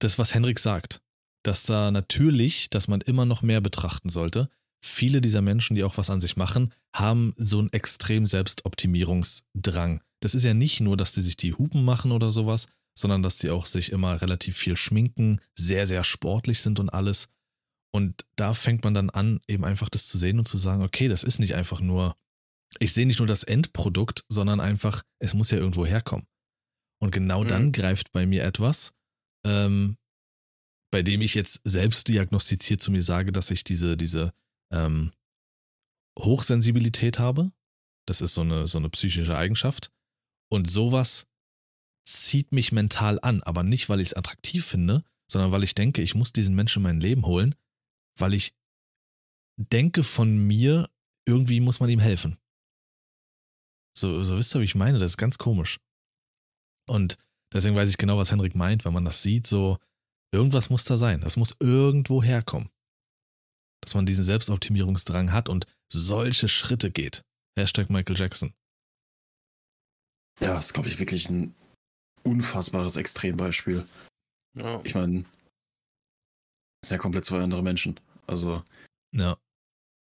Das, was Henrik sagt. Dass da natürlich, dass man immer noch mehr betrachten sollte. Viele dieser Menschen, die auch was an sich machen, haben so einen extrem Selbstoptimierungsdrang. Das ist ja nicht nur, dass die sich die Hupen machen oder sowas, sondern dass die auch sich immer relativ viel schminken, sehr, sehr sportlich sind und alles. Und da fängt man dann an, eben einfach das zu sehen und zu sagen, okay, das ist nicht einfach nur, ich sehe nicht nur das Endprodukt, sondern einfach, es muss ja irgendwo herkommen. Und genau mhm. dann greift bei mir etwas, ähm, bei dem ich jetzt selbst diagnostiziert zu mir sage, dass ich diese, diese ähm, Hochsensibilität habe. Das ist so eine, so eine psychische Eigenschaft. Und sowas zieht mich mental an, aber nicht, weil ich es attraktiv finde, sondern weil ich denke, ich muss diesen Menschen in mein Leben holen, weil ich denke von mir, irgendwie muss man ihm helfen. So, so wisst ihr, wie ich meine? Das ist ganz komisch. Und deswegen weiß ich genau, was Henrik meint, wenn man das sieht, so, irgendwas muss da sein. Das muss irgendwo herkommen. Dass man diesen Selbstoptimierungsdrang hat und solche Schritte geht. Hashtag Michael Jackson. Ja, das ist, glaube ich, wirklich ein unfassbares Extrembeispiel. Ja. Ich meine, es sind ja komplett zwei andere Menschen. Also, ja.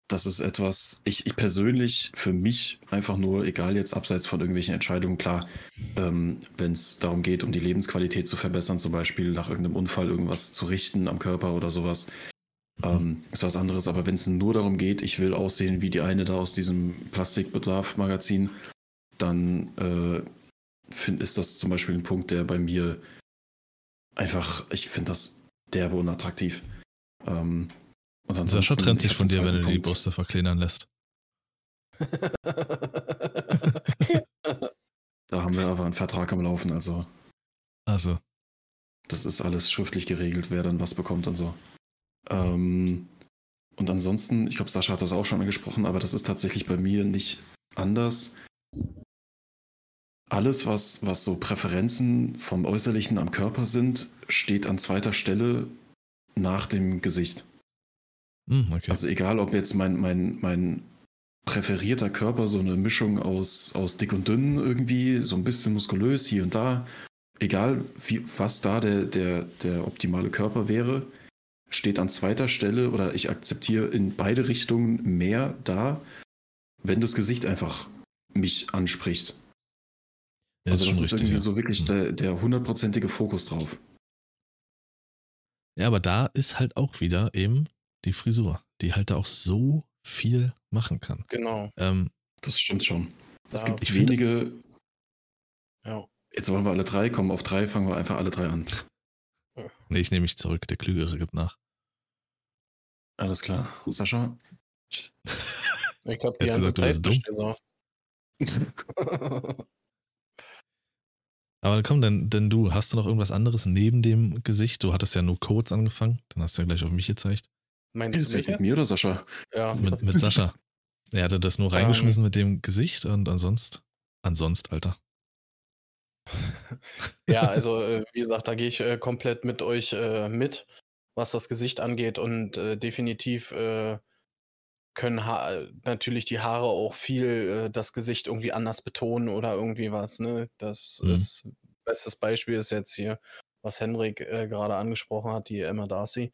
das ist etwas, ich, ich persönlich, für mich einfach nur, egal jetzt abseits von irgendwelchen Entscheidungen, klar, ähm, wenn es darum geht, um die Lebensqualität zu verbessern, zum Beispiel nach irgendeinem Unfall irgendwas zu richten am Körper oder sowas, mhm. ähm, ist was anderes. Aber wenn es nur darum geht, ich will aussehen wie die eine da aus diesem Plastikbedarf-Magazin, dann äh, find, ist das zum Beispiel ein Punkt, der bei mir einfach, ich finde das derbe unattraktiv. Ähm, und Sascha trennt sich von dir, wenn du die Brüste verkleinern lässt. da haben wir aber einen Vertrag am Laufen, also. Also. Das ist alles schriftlich geregelt, wer dann was bekommt und so. Ähm, und ansonsten, ich glaube, Sascha hat das auch schon angesprochen, aber das ist tatsächlich bei mir nicht anders alles, was, was so Präferenzen vom Äußerlichen am Körper sind, steht an zweiter Stelle nach dem Gesicht. Mm, okay. Also egal, ob jetzt mein, mein, mein präferierter Körper so eine Mischung aus, aus dick und dünn irgendwie, so ein bisschen muskulös hier und da, egal wie, was da der, der, der optimale Körper wäre, steht an zweiter Stelle oder ich akzeptiere in beide Richtungen mehr da, wenn das Gesicht einfach mich anspricht. Ja, also das ist, richtig, irgendwie ja. so wirklich mhm. der hundertprozentige Fokus drauf. Ja, aber da ist halt auch wieder eben die Frisur, die halt da auch so viel machen kann. Genau. Ähm, das stimmt schon. es gibt wenige. Ja. Jetzt wollen wir alle drei, kommen auf drei, fangen wir einfach alle drei an. Nee, ich nehme mich zurück, der Klügere gibt nach. Alles klar. Sascha? Ich habe die ganze gesagt, Zeit gesagt. Aber komm, denn, denn du, hast du noch irgendwas anderes neben dem Gesicht? Du hattest ja nur Codes angefangen, dann hast du ja gleich auf mich gezeigt. Meinst du das mit mir oder Sascha? Ja. Mit, mit Sascha. Er hatte das nur reingeschmissen um, mit dem Gesicht und ansonsten, ansonsten, Alter. Ja, also äh, wie gesagt, da gehe ich äh, komplett mit euch äh, mit, was das Gesicht angeht und äh, definitiv äh, können ha natürlich die Haare auch viel äh, das Gesicht irgendwie anders betonen oder irgendwie was. Ne? Das mhm. ist bestes Beispiel ist jetzt hier, was Henrik äh, gerade angesprochen hat, die Emma Darcy.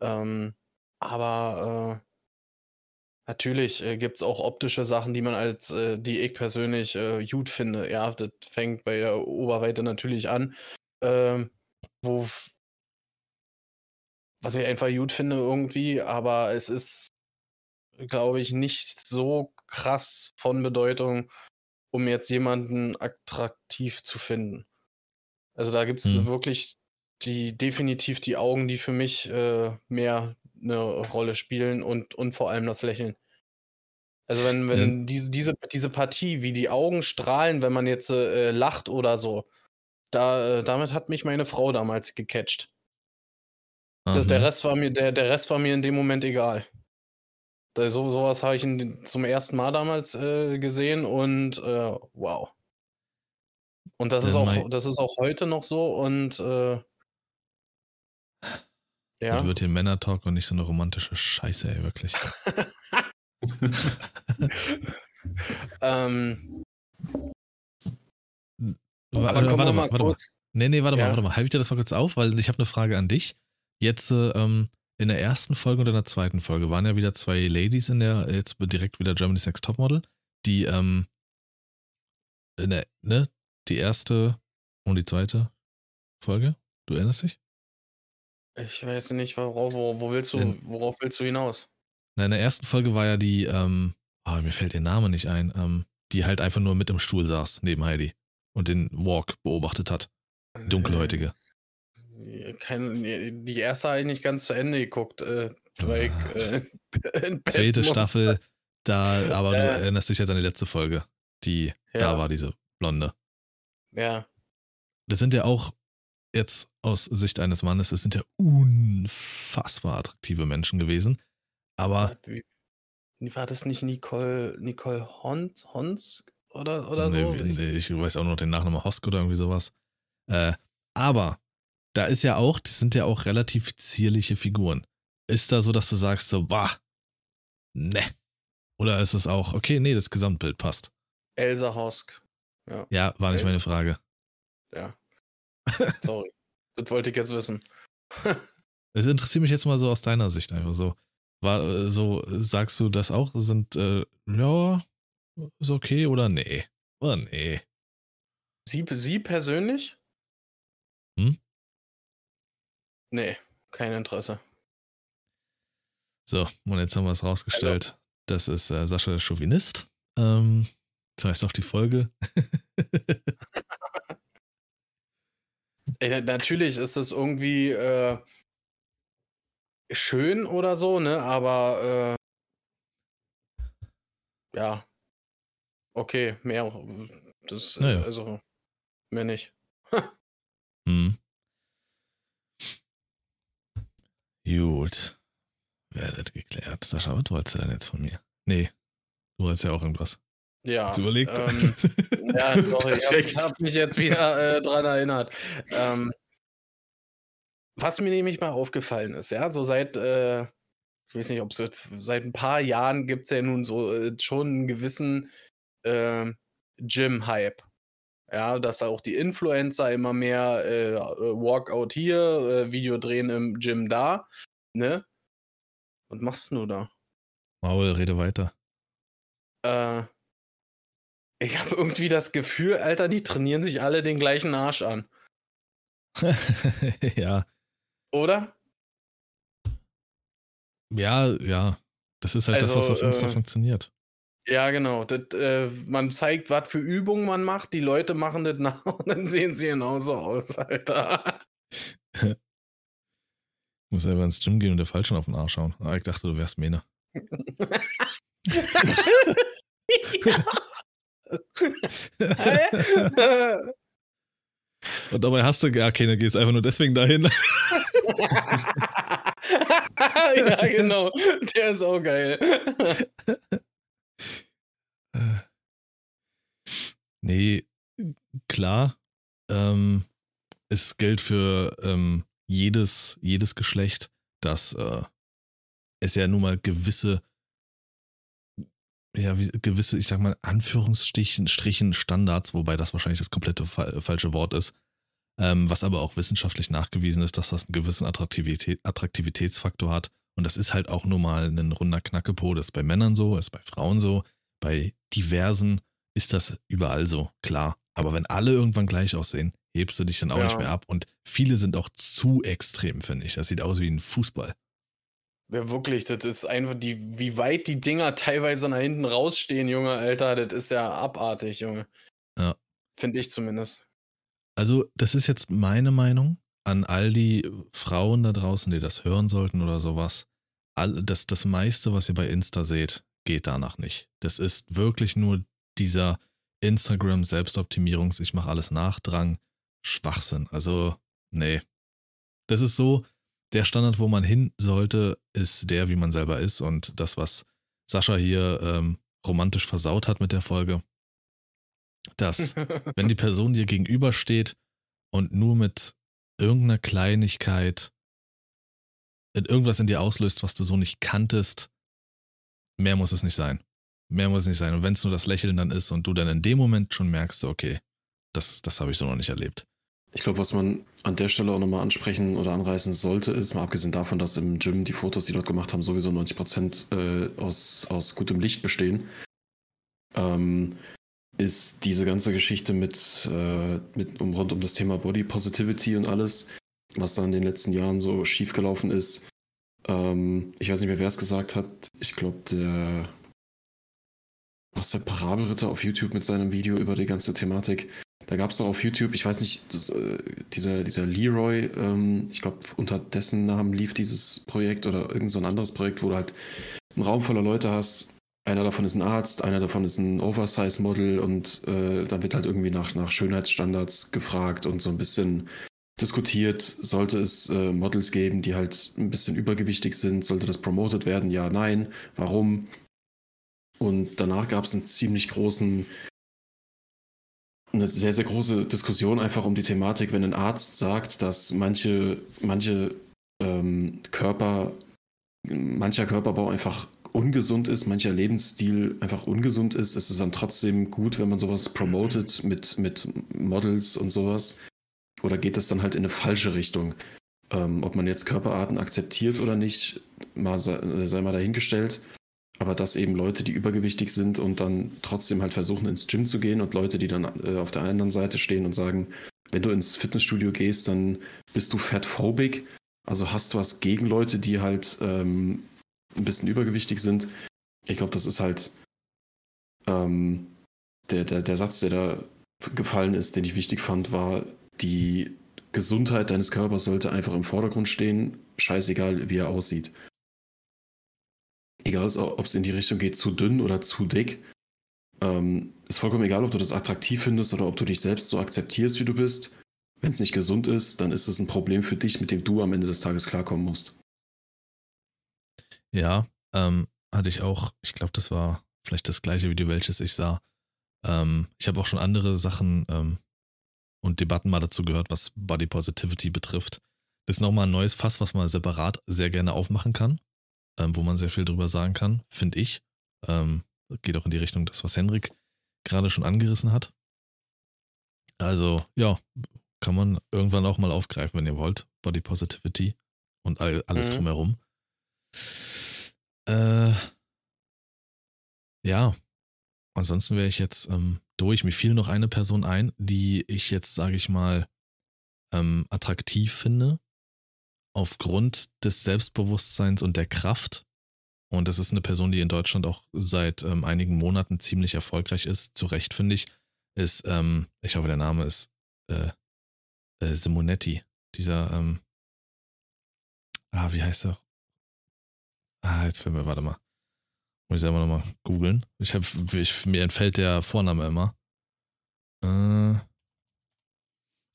Ähm, aber äh, natürlich äh, gibt es auch optische Sachen, die man als, äh, die ich persönlich äh, gut finde. Ja, das fängt bei der Oberweite natürlich an, ähm, wo was ich einfach gut finde irgendwie, aber es ist glaube ich, nicht so krass von Bedeutung, um jetzt jemanden attraktiv zu finden. Also da gibt es hm. wirklich die definitiv die Augen, die für mich äh, mehr eine Rolle spielen und, und vor allem das Lächeln. Also wenn, wenn ja. diese, diese, diese Partie, wie die Augen strahlen, wenn man jetzt äh, lacht oder so, da, äh, damit hat mich meine Frau damals gecatcht. Das, der, Rest war mir, der, der Rest war mir in dem Moment egal. Da, so, sowas habe ich in, zum ersten Mal damals äh, gesehen und äh, wow. Und das ist, auch, das ist auch heute noch so und äh, ja. Und wird hier Männer-Talk und nicht so eine romantische Scheiße, ey, wirklich. ähm, aber warte, warte mal, warte kurz. Mal. Nee, nee, warte ja. mal, warte mal. Halte ich dir das mal kurz auf, weil ich habe eine Frage an dich. Jetzt ähm, in der ersten Folge und in der zweiten Folge waren ja wieder zwei Ladies in der, jetzt direkt wieder Germany's Next Topmodel, die, ähm, der, ne, die erste und die zweite Folge. Du erinnerst dich? Ich weiß nicht, worauf, wo, wo willst du, worauf willst du hinaus? Na, in der ersten Folge war ja die, ähm, oh, mir fällt ihr Name nicht ein, ähm, die halt einfach nur mit im Stuhl saß neben Heidi und den Walk beobachtet hat. Die Dunkelhäutige. Äh, kein, die erste habe ich nicht ganz zu Ende geguckt. Äh, weil ich, äh, Zweite Staffel, da, aber äh, du erinnerst dich jetzt an die letzte Folge. Die, ja. da war diese Blonde. Ja. Das sind ja auch jetzt aus Sicht eines Mannes, es sind ja unfassbar attraktive Menschen gewesen. Aber. War das nicht Nicole, Nicole Hons, Hons oder, oder nee, so? Nee, ich weiß auch noch den Nachnamen Hosk oder irgendwie sowas. Äh, aber da ist ja auch, das sind ja auch relativ zierliche Figuren. Ist da so, dass du sagst so, bah, ne. Oder ist es auch, okay, nee, das Gesamtbild passt? Elsa Hosk. Ja, ja war nicht Elsa. meine Frage. Ja. Sorry. das wollte ich jetzt wissen. Es interessiert mich jetzt mal so aus deiner Sicht einfach so. War so, sagst du das auch? Sind, äh, ja, ist okay oder nee? Oder nee? Sie, sie persönlich? Hm? Nee, kein Interesse. So, und jetzt haben wir es rausgestellt. Hallo. Das ist äh, Sascha der Chauvinist. Ähm, das heißt auch die Folge. Ey, natürlich ist es irgendwie äh, schön oder so, ne? Aber äh, ja. Okay, mehr. Das, naja. also, mehr nicht. hm. Gut. Werdet geklärt. Sascha, was wolltest du denn jetzt von mir? Nee, du wolltest ja auch irgendwas. Ja. Hast überlegt? Ähm, ja, sorry, ich habe hab mich jetzt wieder äh, dran erinnert. Ähm, was mir nämlich mal aufgefallen ist, ja, so seit, äh, ich weiß nicht, ob es seit ein paar Jahren gibt es ja nun so äh, schon einen gewissen äh, Gym-Hype. Ja, dass da auch die Influencer immer mehr äh, Walkout hier, äh, Video drehen im Gym da, ne? Was machst du da? Maul, rede weiter. Äh, ich habe irgendwie das Gefühl, Alter, die trainieren sich alle den gleichen Arsch an. ja. Oder? Ja, ja. Das ist halt also, das, was auf Insta äh, funktioniert. Ja, genau. Das, äh, man zeigt, was für Übungen man macht. Die Leute machen das nach und dann sehen sie genauso aus, Alter. ich muss selber ins Gym gehen und der falsch schon auf den Arsch schauen. Aber ah, ich dachte, du wärst Mene. ja. Und dabei hast du gar keine, gehst einfach nur deswegen dahin. ja, genau. Der ist auch geil. Nee, klar. Ähm, es gilt für ähm, jedes, jedes Geschlecht, dass äh, es ja nun mal gewisse, ja, wie, gewisse, ich sag mal, Anführungsstrichen Strichen Standards, wobei das wahrscheinlich das komplette fa falsche Wort ist, ähm, was aber auch wissenschaftlich nachgewiesen ist, dass das einen gewissen Attraktivität, Attraktivitätsfaktor hat. Und das ist halt auch nur mal ein runder Knackepo. Das ist bei Männern so, ist bei Frauen so, bei diversen ist das überall so, klar. Aber wenn alle irgendwann gleich aussehen, hebst du dich dann auch ja. nicht mehr ab. Und viele sind auch zu extrem, finde ich. Das sieht aus wie ein Fußball. Ja, wirklich, das ist einfach die, wie weit die Dinger teilweise nach hinten rausstehen, Junge, Alter, das ist ja abartig, Junge. Ja. Finde ich zumindest. Also, das ist jetzt meine Meinung an all die Frauen da draußen, die das hören sollten oder sowas. All, das, das meiste, was ihr bei Insta seht, geht danach nicht. Das ist wirklich nur dieser Instagram Selbstoptimierungs, ich mache alles Nachdrang, Schwachsinn. Also, nee. Das ist so, der Standard, wo man hin sollte, ist der, wie man selber ist. Und das, was Sascha hier ähm, romantisch versaut hat mit der Folge, dass, wenn die Person dir gegenübersteht und nur mit irgendeiner Kleinigkeit irgendwas in dir auslöst, was du so nicht kanntest, mehr muss es nicht sein. Mehr muss es nicht sein. Und wenn es nur das Lächeln dann ist und du dann in dem Moment schon merkst, okay, das, das habe ich so noch nicht erlebt. Ich glaube, was man an der Stelle auch nochmal ansprechen oder anreißen sollte, ist, mal abgesehen davon, dass im Gym die Fotos, die dort gemacht haben, sowieso 90 Prozent, äh, aus, aus gutem Licht bestehen, ähm, ist diese ganze Geschichte mit, äh, mit um, rund um das Thema Body Positivity und alles, was da in den letzten Jahren so schiefgelaufen ist. Ähm, ich weiß nicht mehr, wer es gesagt hat. Ich glaube, der was der Parabelritter auf YouTube mit seinem Video über die ganze Thematik. Da gab es doch auf YouTube, ich weiß nicht, das, äh, dieser, dieser Leroy, ähm, ich glaube, unter dessen Namen lief dieses Projekt oder irgend so anderes Projekt, wo du halt einen Raum voller Leute hast. Einer davon ist ein Arzt, einer davon ist ein Oversize-Model und äh, dann wird halt irgendwie nach, nach Schönheitsstandards gefragt und so ein bisschen diskutiert, sollte es äh, Models geben, die halt ein bisschen übergewichtig sind, sollte das promoted werden? Ja, nein. Warum? Und danach gab es einen ziemlich großen, eine sehr, sehr große Diskussion einfach um die Thematik, wenn ein Arzt sagt, dass manche, manche ähm, Körper, mancher Körperbau einfach ungesund ist, mancher Lebensstil einfach ungesund ist, ist es dann trotzdem gut, wenn man sowas promotet mit, mit Models und sowas. Oder geht das dann halt in eine falsche Richtung? Ähm, ob man jetzt Körperarten akzeptiert oder nicht, mal sei, sei mal dahingestellt. Aber dass eben Leute, die übergewichtig sind und dann trotzdem halt versuchen, ins Gym zu gehen und Leute, die dann äh, auf der anderen Seite stehen und sagen, wenn du ins Fitnessstudio gehst, dann bist du fatphobic. Also hast du was gegen Leute, die halt ähm, ein bisschen übergewichtig sind. Ich glaube, das ist halt ähm, der, der, der Satz, der da gefallen ist, den ich wichtig fand, war, die Gesundheit deines Körpers sollte einfach im Vordergrund stehen, scheißegal, wie er aussieht. Egal, ob es in die Richtung geht, zu dünn oder zu dick. Ähm, ist vollkommen egal, ob du das attraktiv findest oder ob du dich selbst so akzeptierst, wie du bist. Wenn es nicht gesund ist, dann ist es ein Problem für dich, mit dem du am Ende des Tages klarkommen musst. Ja, ähm, hatte ich auch, ich glaube, das war vielleicht das gleiche Video, welches ich sah. Ähm, ich habe auch schon andere Sachen ähm, und Debatten mal dazu gehört, was Body Positivity betrifft. Das ist nochmal ein neues Fass, was man separat sehr gerne aufmachen kann, ähm, wo man sehr viel drüber sagen kann, finde ich. Ähm, geht auch in die Richtung, das, was Henrik gerade schon angerissen hat. Also, ja, kann man irgendwann auch mal aufgreifen, wenn ihr wollt. Body Positivity und all, alles mhm. drumherum. Äh, ja, ansonsten wäre ich jetzt ähm, durch. Mir fiel noch eine Person ein, die ich jetzt, sage ich mal, ähm, attraktiv finde, aufgrund des Selbstbewusstseins und der Kraft. Und das ist eine Person, die in Deutschland auch seit ähm, einigen Monaten ziemlich erfolgreich ist, zu Recht finde ich, ist, ähm, ich hoffe, der Name ist äh, äh, Simonetti. Dieser, ähm, ah, wie heißt er? Ah, jetzt fällt mir, warte mal. Muss ich selber nochmal googeln. Ich ich, mir entfällt der Vorname immer. Äh,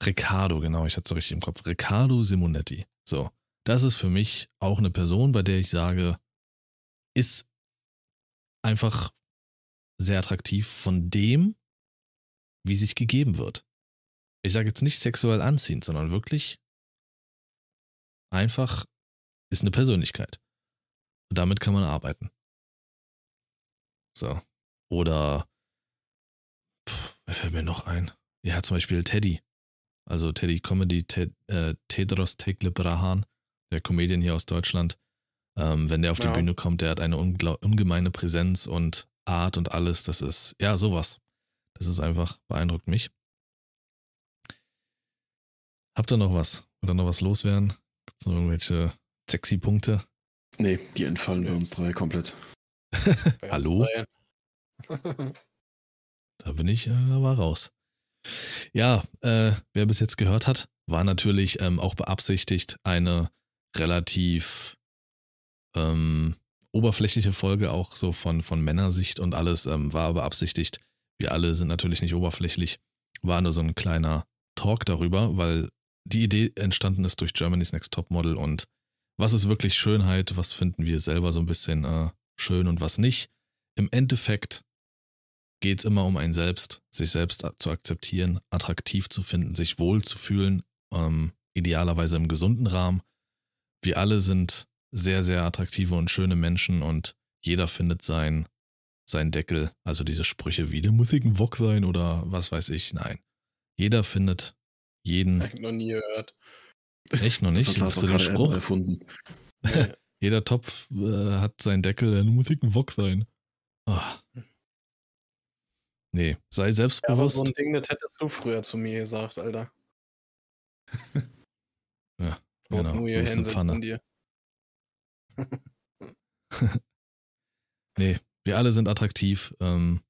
Riccardo, genau, ich hatte so richtig im Kopf. Riccardo Simonetti. So, das ist für mich auch eine Person, bei der ich sage, ist einfach sehr attraktiv von dem, wie sich gegeben wird. Ich sage jetzt nicht sexuell anziehend, sondern wirklich einfach ist eine Persönlichkeit. Und damit kann man arbeiten. So. Oder, pff, wer fällt mir noch ein? Ja, zum Beispiel Teddy. Also Teddy Comedy, Ted, äh, Tedros Teklebrahan, der Comedian hier aus Deutschland. Ähm, wenn der auf ja. die Bühne kommt, der hat eine ungemeine Präsenz und Art und alles. Das ist, ja, sowas. Das ist einfach, beeindruckt mich. Habt ihr noch was? Oder noch was loswerden? Gibt es noch irgendwelche sexy Punkte? Nee, die entfallen bei uns drei komplett. Hallo? da bin ich äh, aber raus. Ja, äh, wer bis jetzt gehört hat, war natürlich ähm, auch beabsichtigt, eine relativ ähm, oberflächliche Folge auch so von, von Männersicht und alles ähm, war beabsichtigt. Wir alle sind natürlich nicht oberflächlich. War nur so ein kleiner Talk darüber, weil die Idee entstanden ist durch Germany's Next Top Model und was ist wirklich Schönheit, was finden wir selber so ein bisschen äh, schön und was nicht. Im Endeffekt geht es immer um einen selbst, sich selbst zu akzeptieren, attraktiv zu finden, sich wohl zu fühlen, ähm, idealerweise im gesunden Rahmen. Wir alle sind sehr, sehr attraktive und schöne Menschen und jeder findet sein, sein Deckel, also diese Sprüche wie, der muss ich ein Wok sein oder was weiß ich. Nein. Jeder findet jeden. Hab ich noch nie gehört. Echt noch nicht? Hast du den Spruch? erfunden. Jeder Topf äh, hat seinen Deckel, der muss ich ein Wok sein. Ah. Nee, sei Ja, selbstbewusst. so ein Ding, das hättest du früher zu mir gesagt, Alter. Ja, genau, nur hier von dir. Nee, wir alle sind attraktiv. Ähm,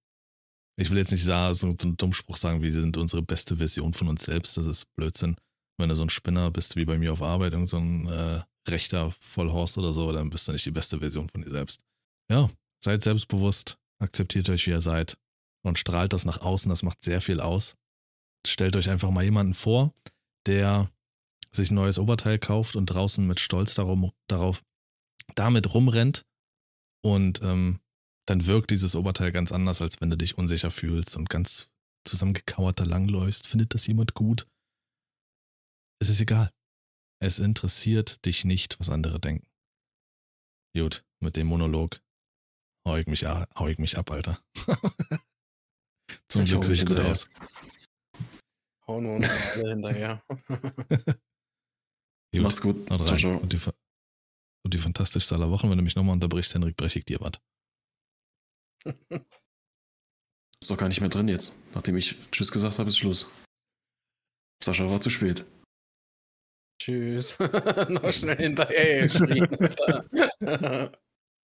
ich will jetzt nicht so, so einen Dummspruch sagen, wir sind unsere beste Version von uns selbst. Das ist Blödsinn. Wenn du so ein Spinner bist wie bei mir auf Arbeit, irgend so ein äh, rechter Vollhorst oder so, dann bist du nicht die beste Version von dir selbst. Ja, seid selbstbewusst, akzeptiert euch, wie ihr seid und strahlt das nach außen. Das macht sehr viel aus. Stellt euch einfach mal jemanden vor, der sich ein neues Oberteil kauft und draußen mit Stolz darum, darauf damit rumrennt und ähm, dann wirkt dieses Oberteil ganz anders, als wenn du dich unsicher fühlst und ganz zusammengekauert da langläufst. Findet das jemand gut? Es ist egal. Es interessiert dich nicht, was andere denken. Gut, mit dem Monolog hau ich mich, hau ich mich ab, Alter. Zum Ich Glück hau sehe ich gut hinterher. aus. Hauen wir uns alle hinterher. Gut, Macht's gut. haut Ciao, rein. ciao. Und die, und die fantastischste aller Wochen, wenn du mich nochmal unterbrichst, Henrik, breche ich dir was. Ist doch gar nicht mehr drin jetzt. Nachdem ich Tschüss gesagt habe, ist Schluss. Sascha war zu spät. Tschüss. Noch schnell hinterher geschrien.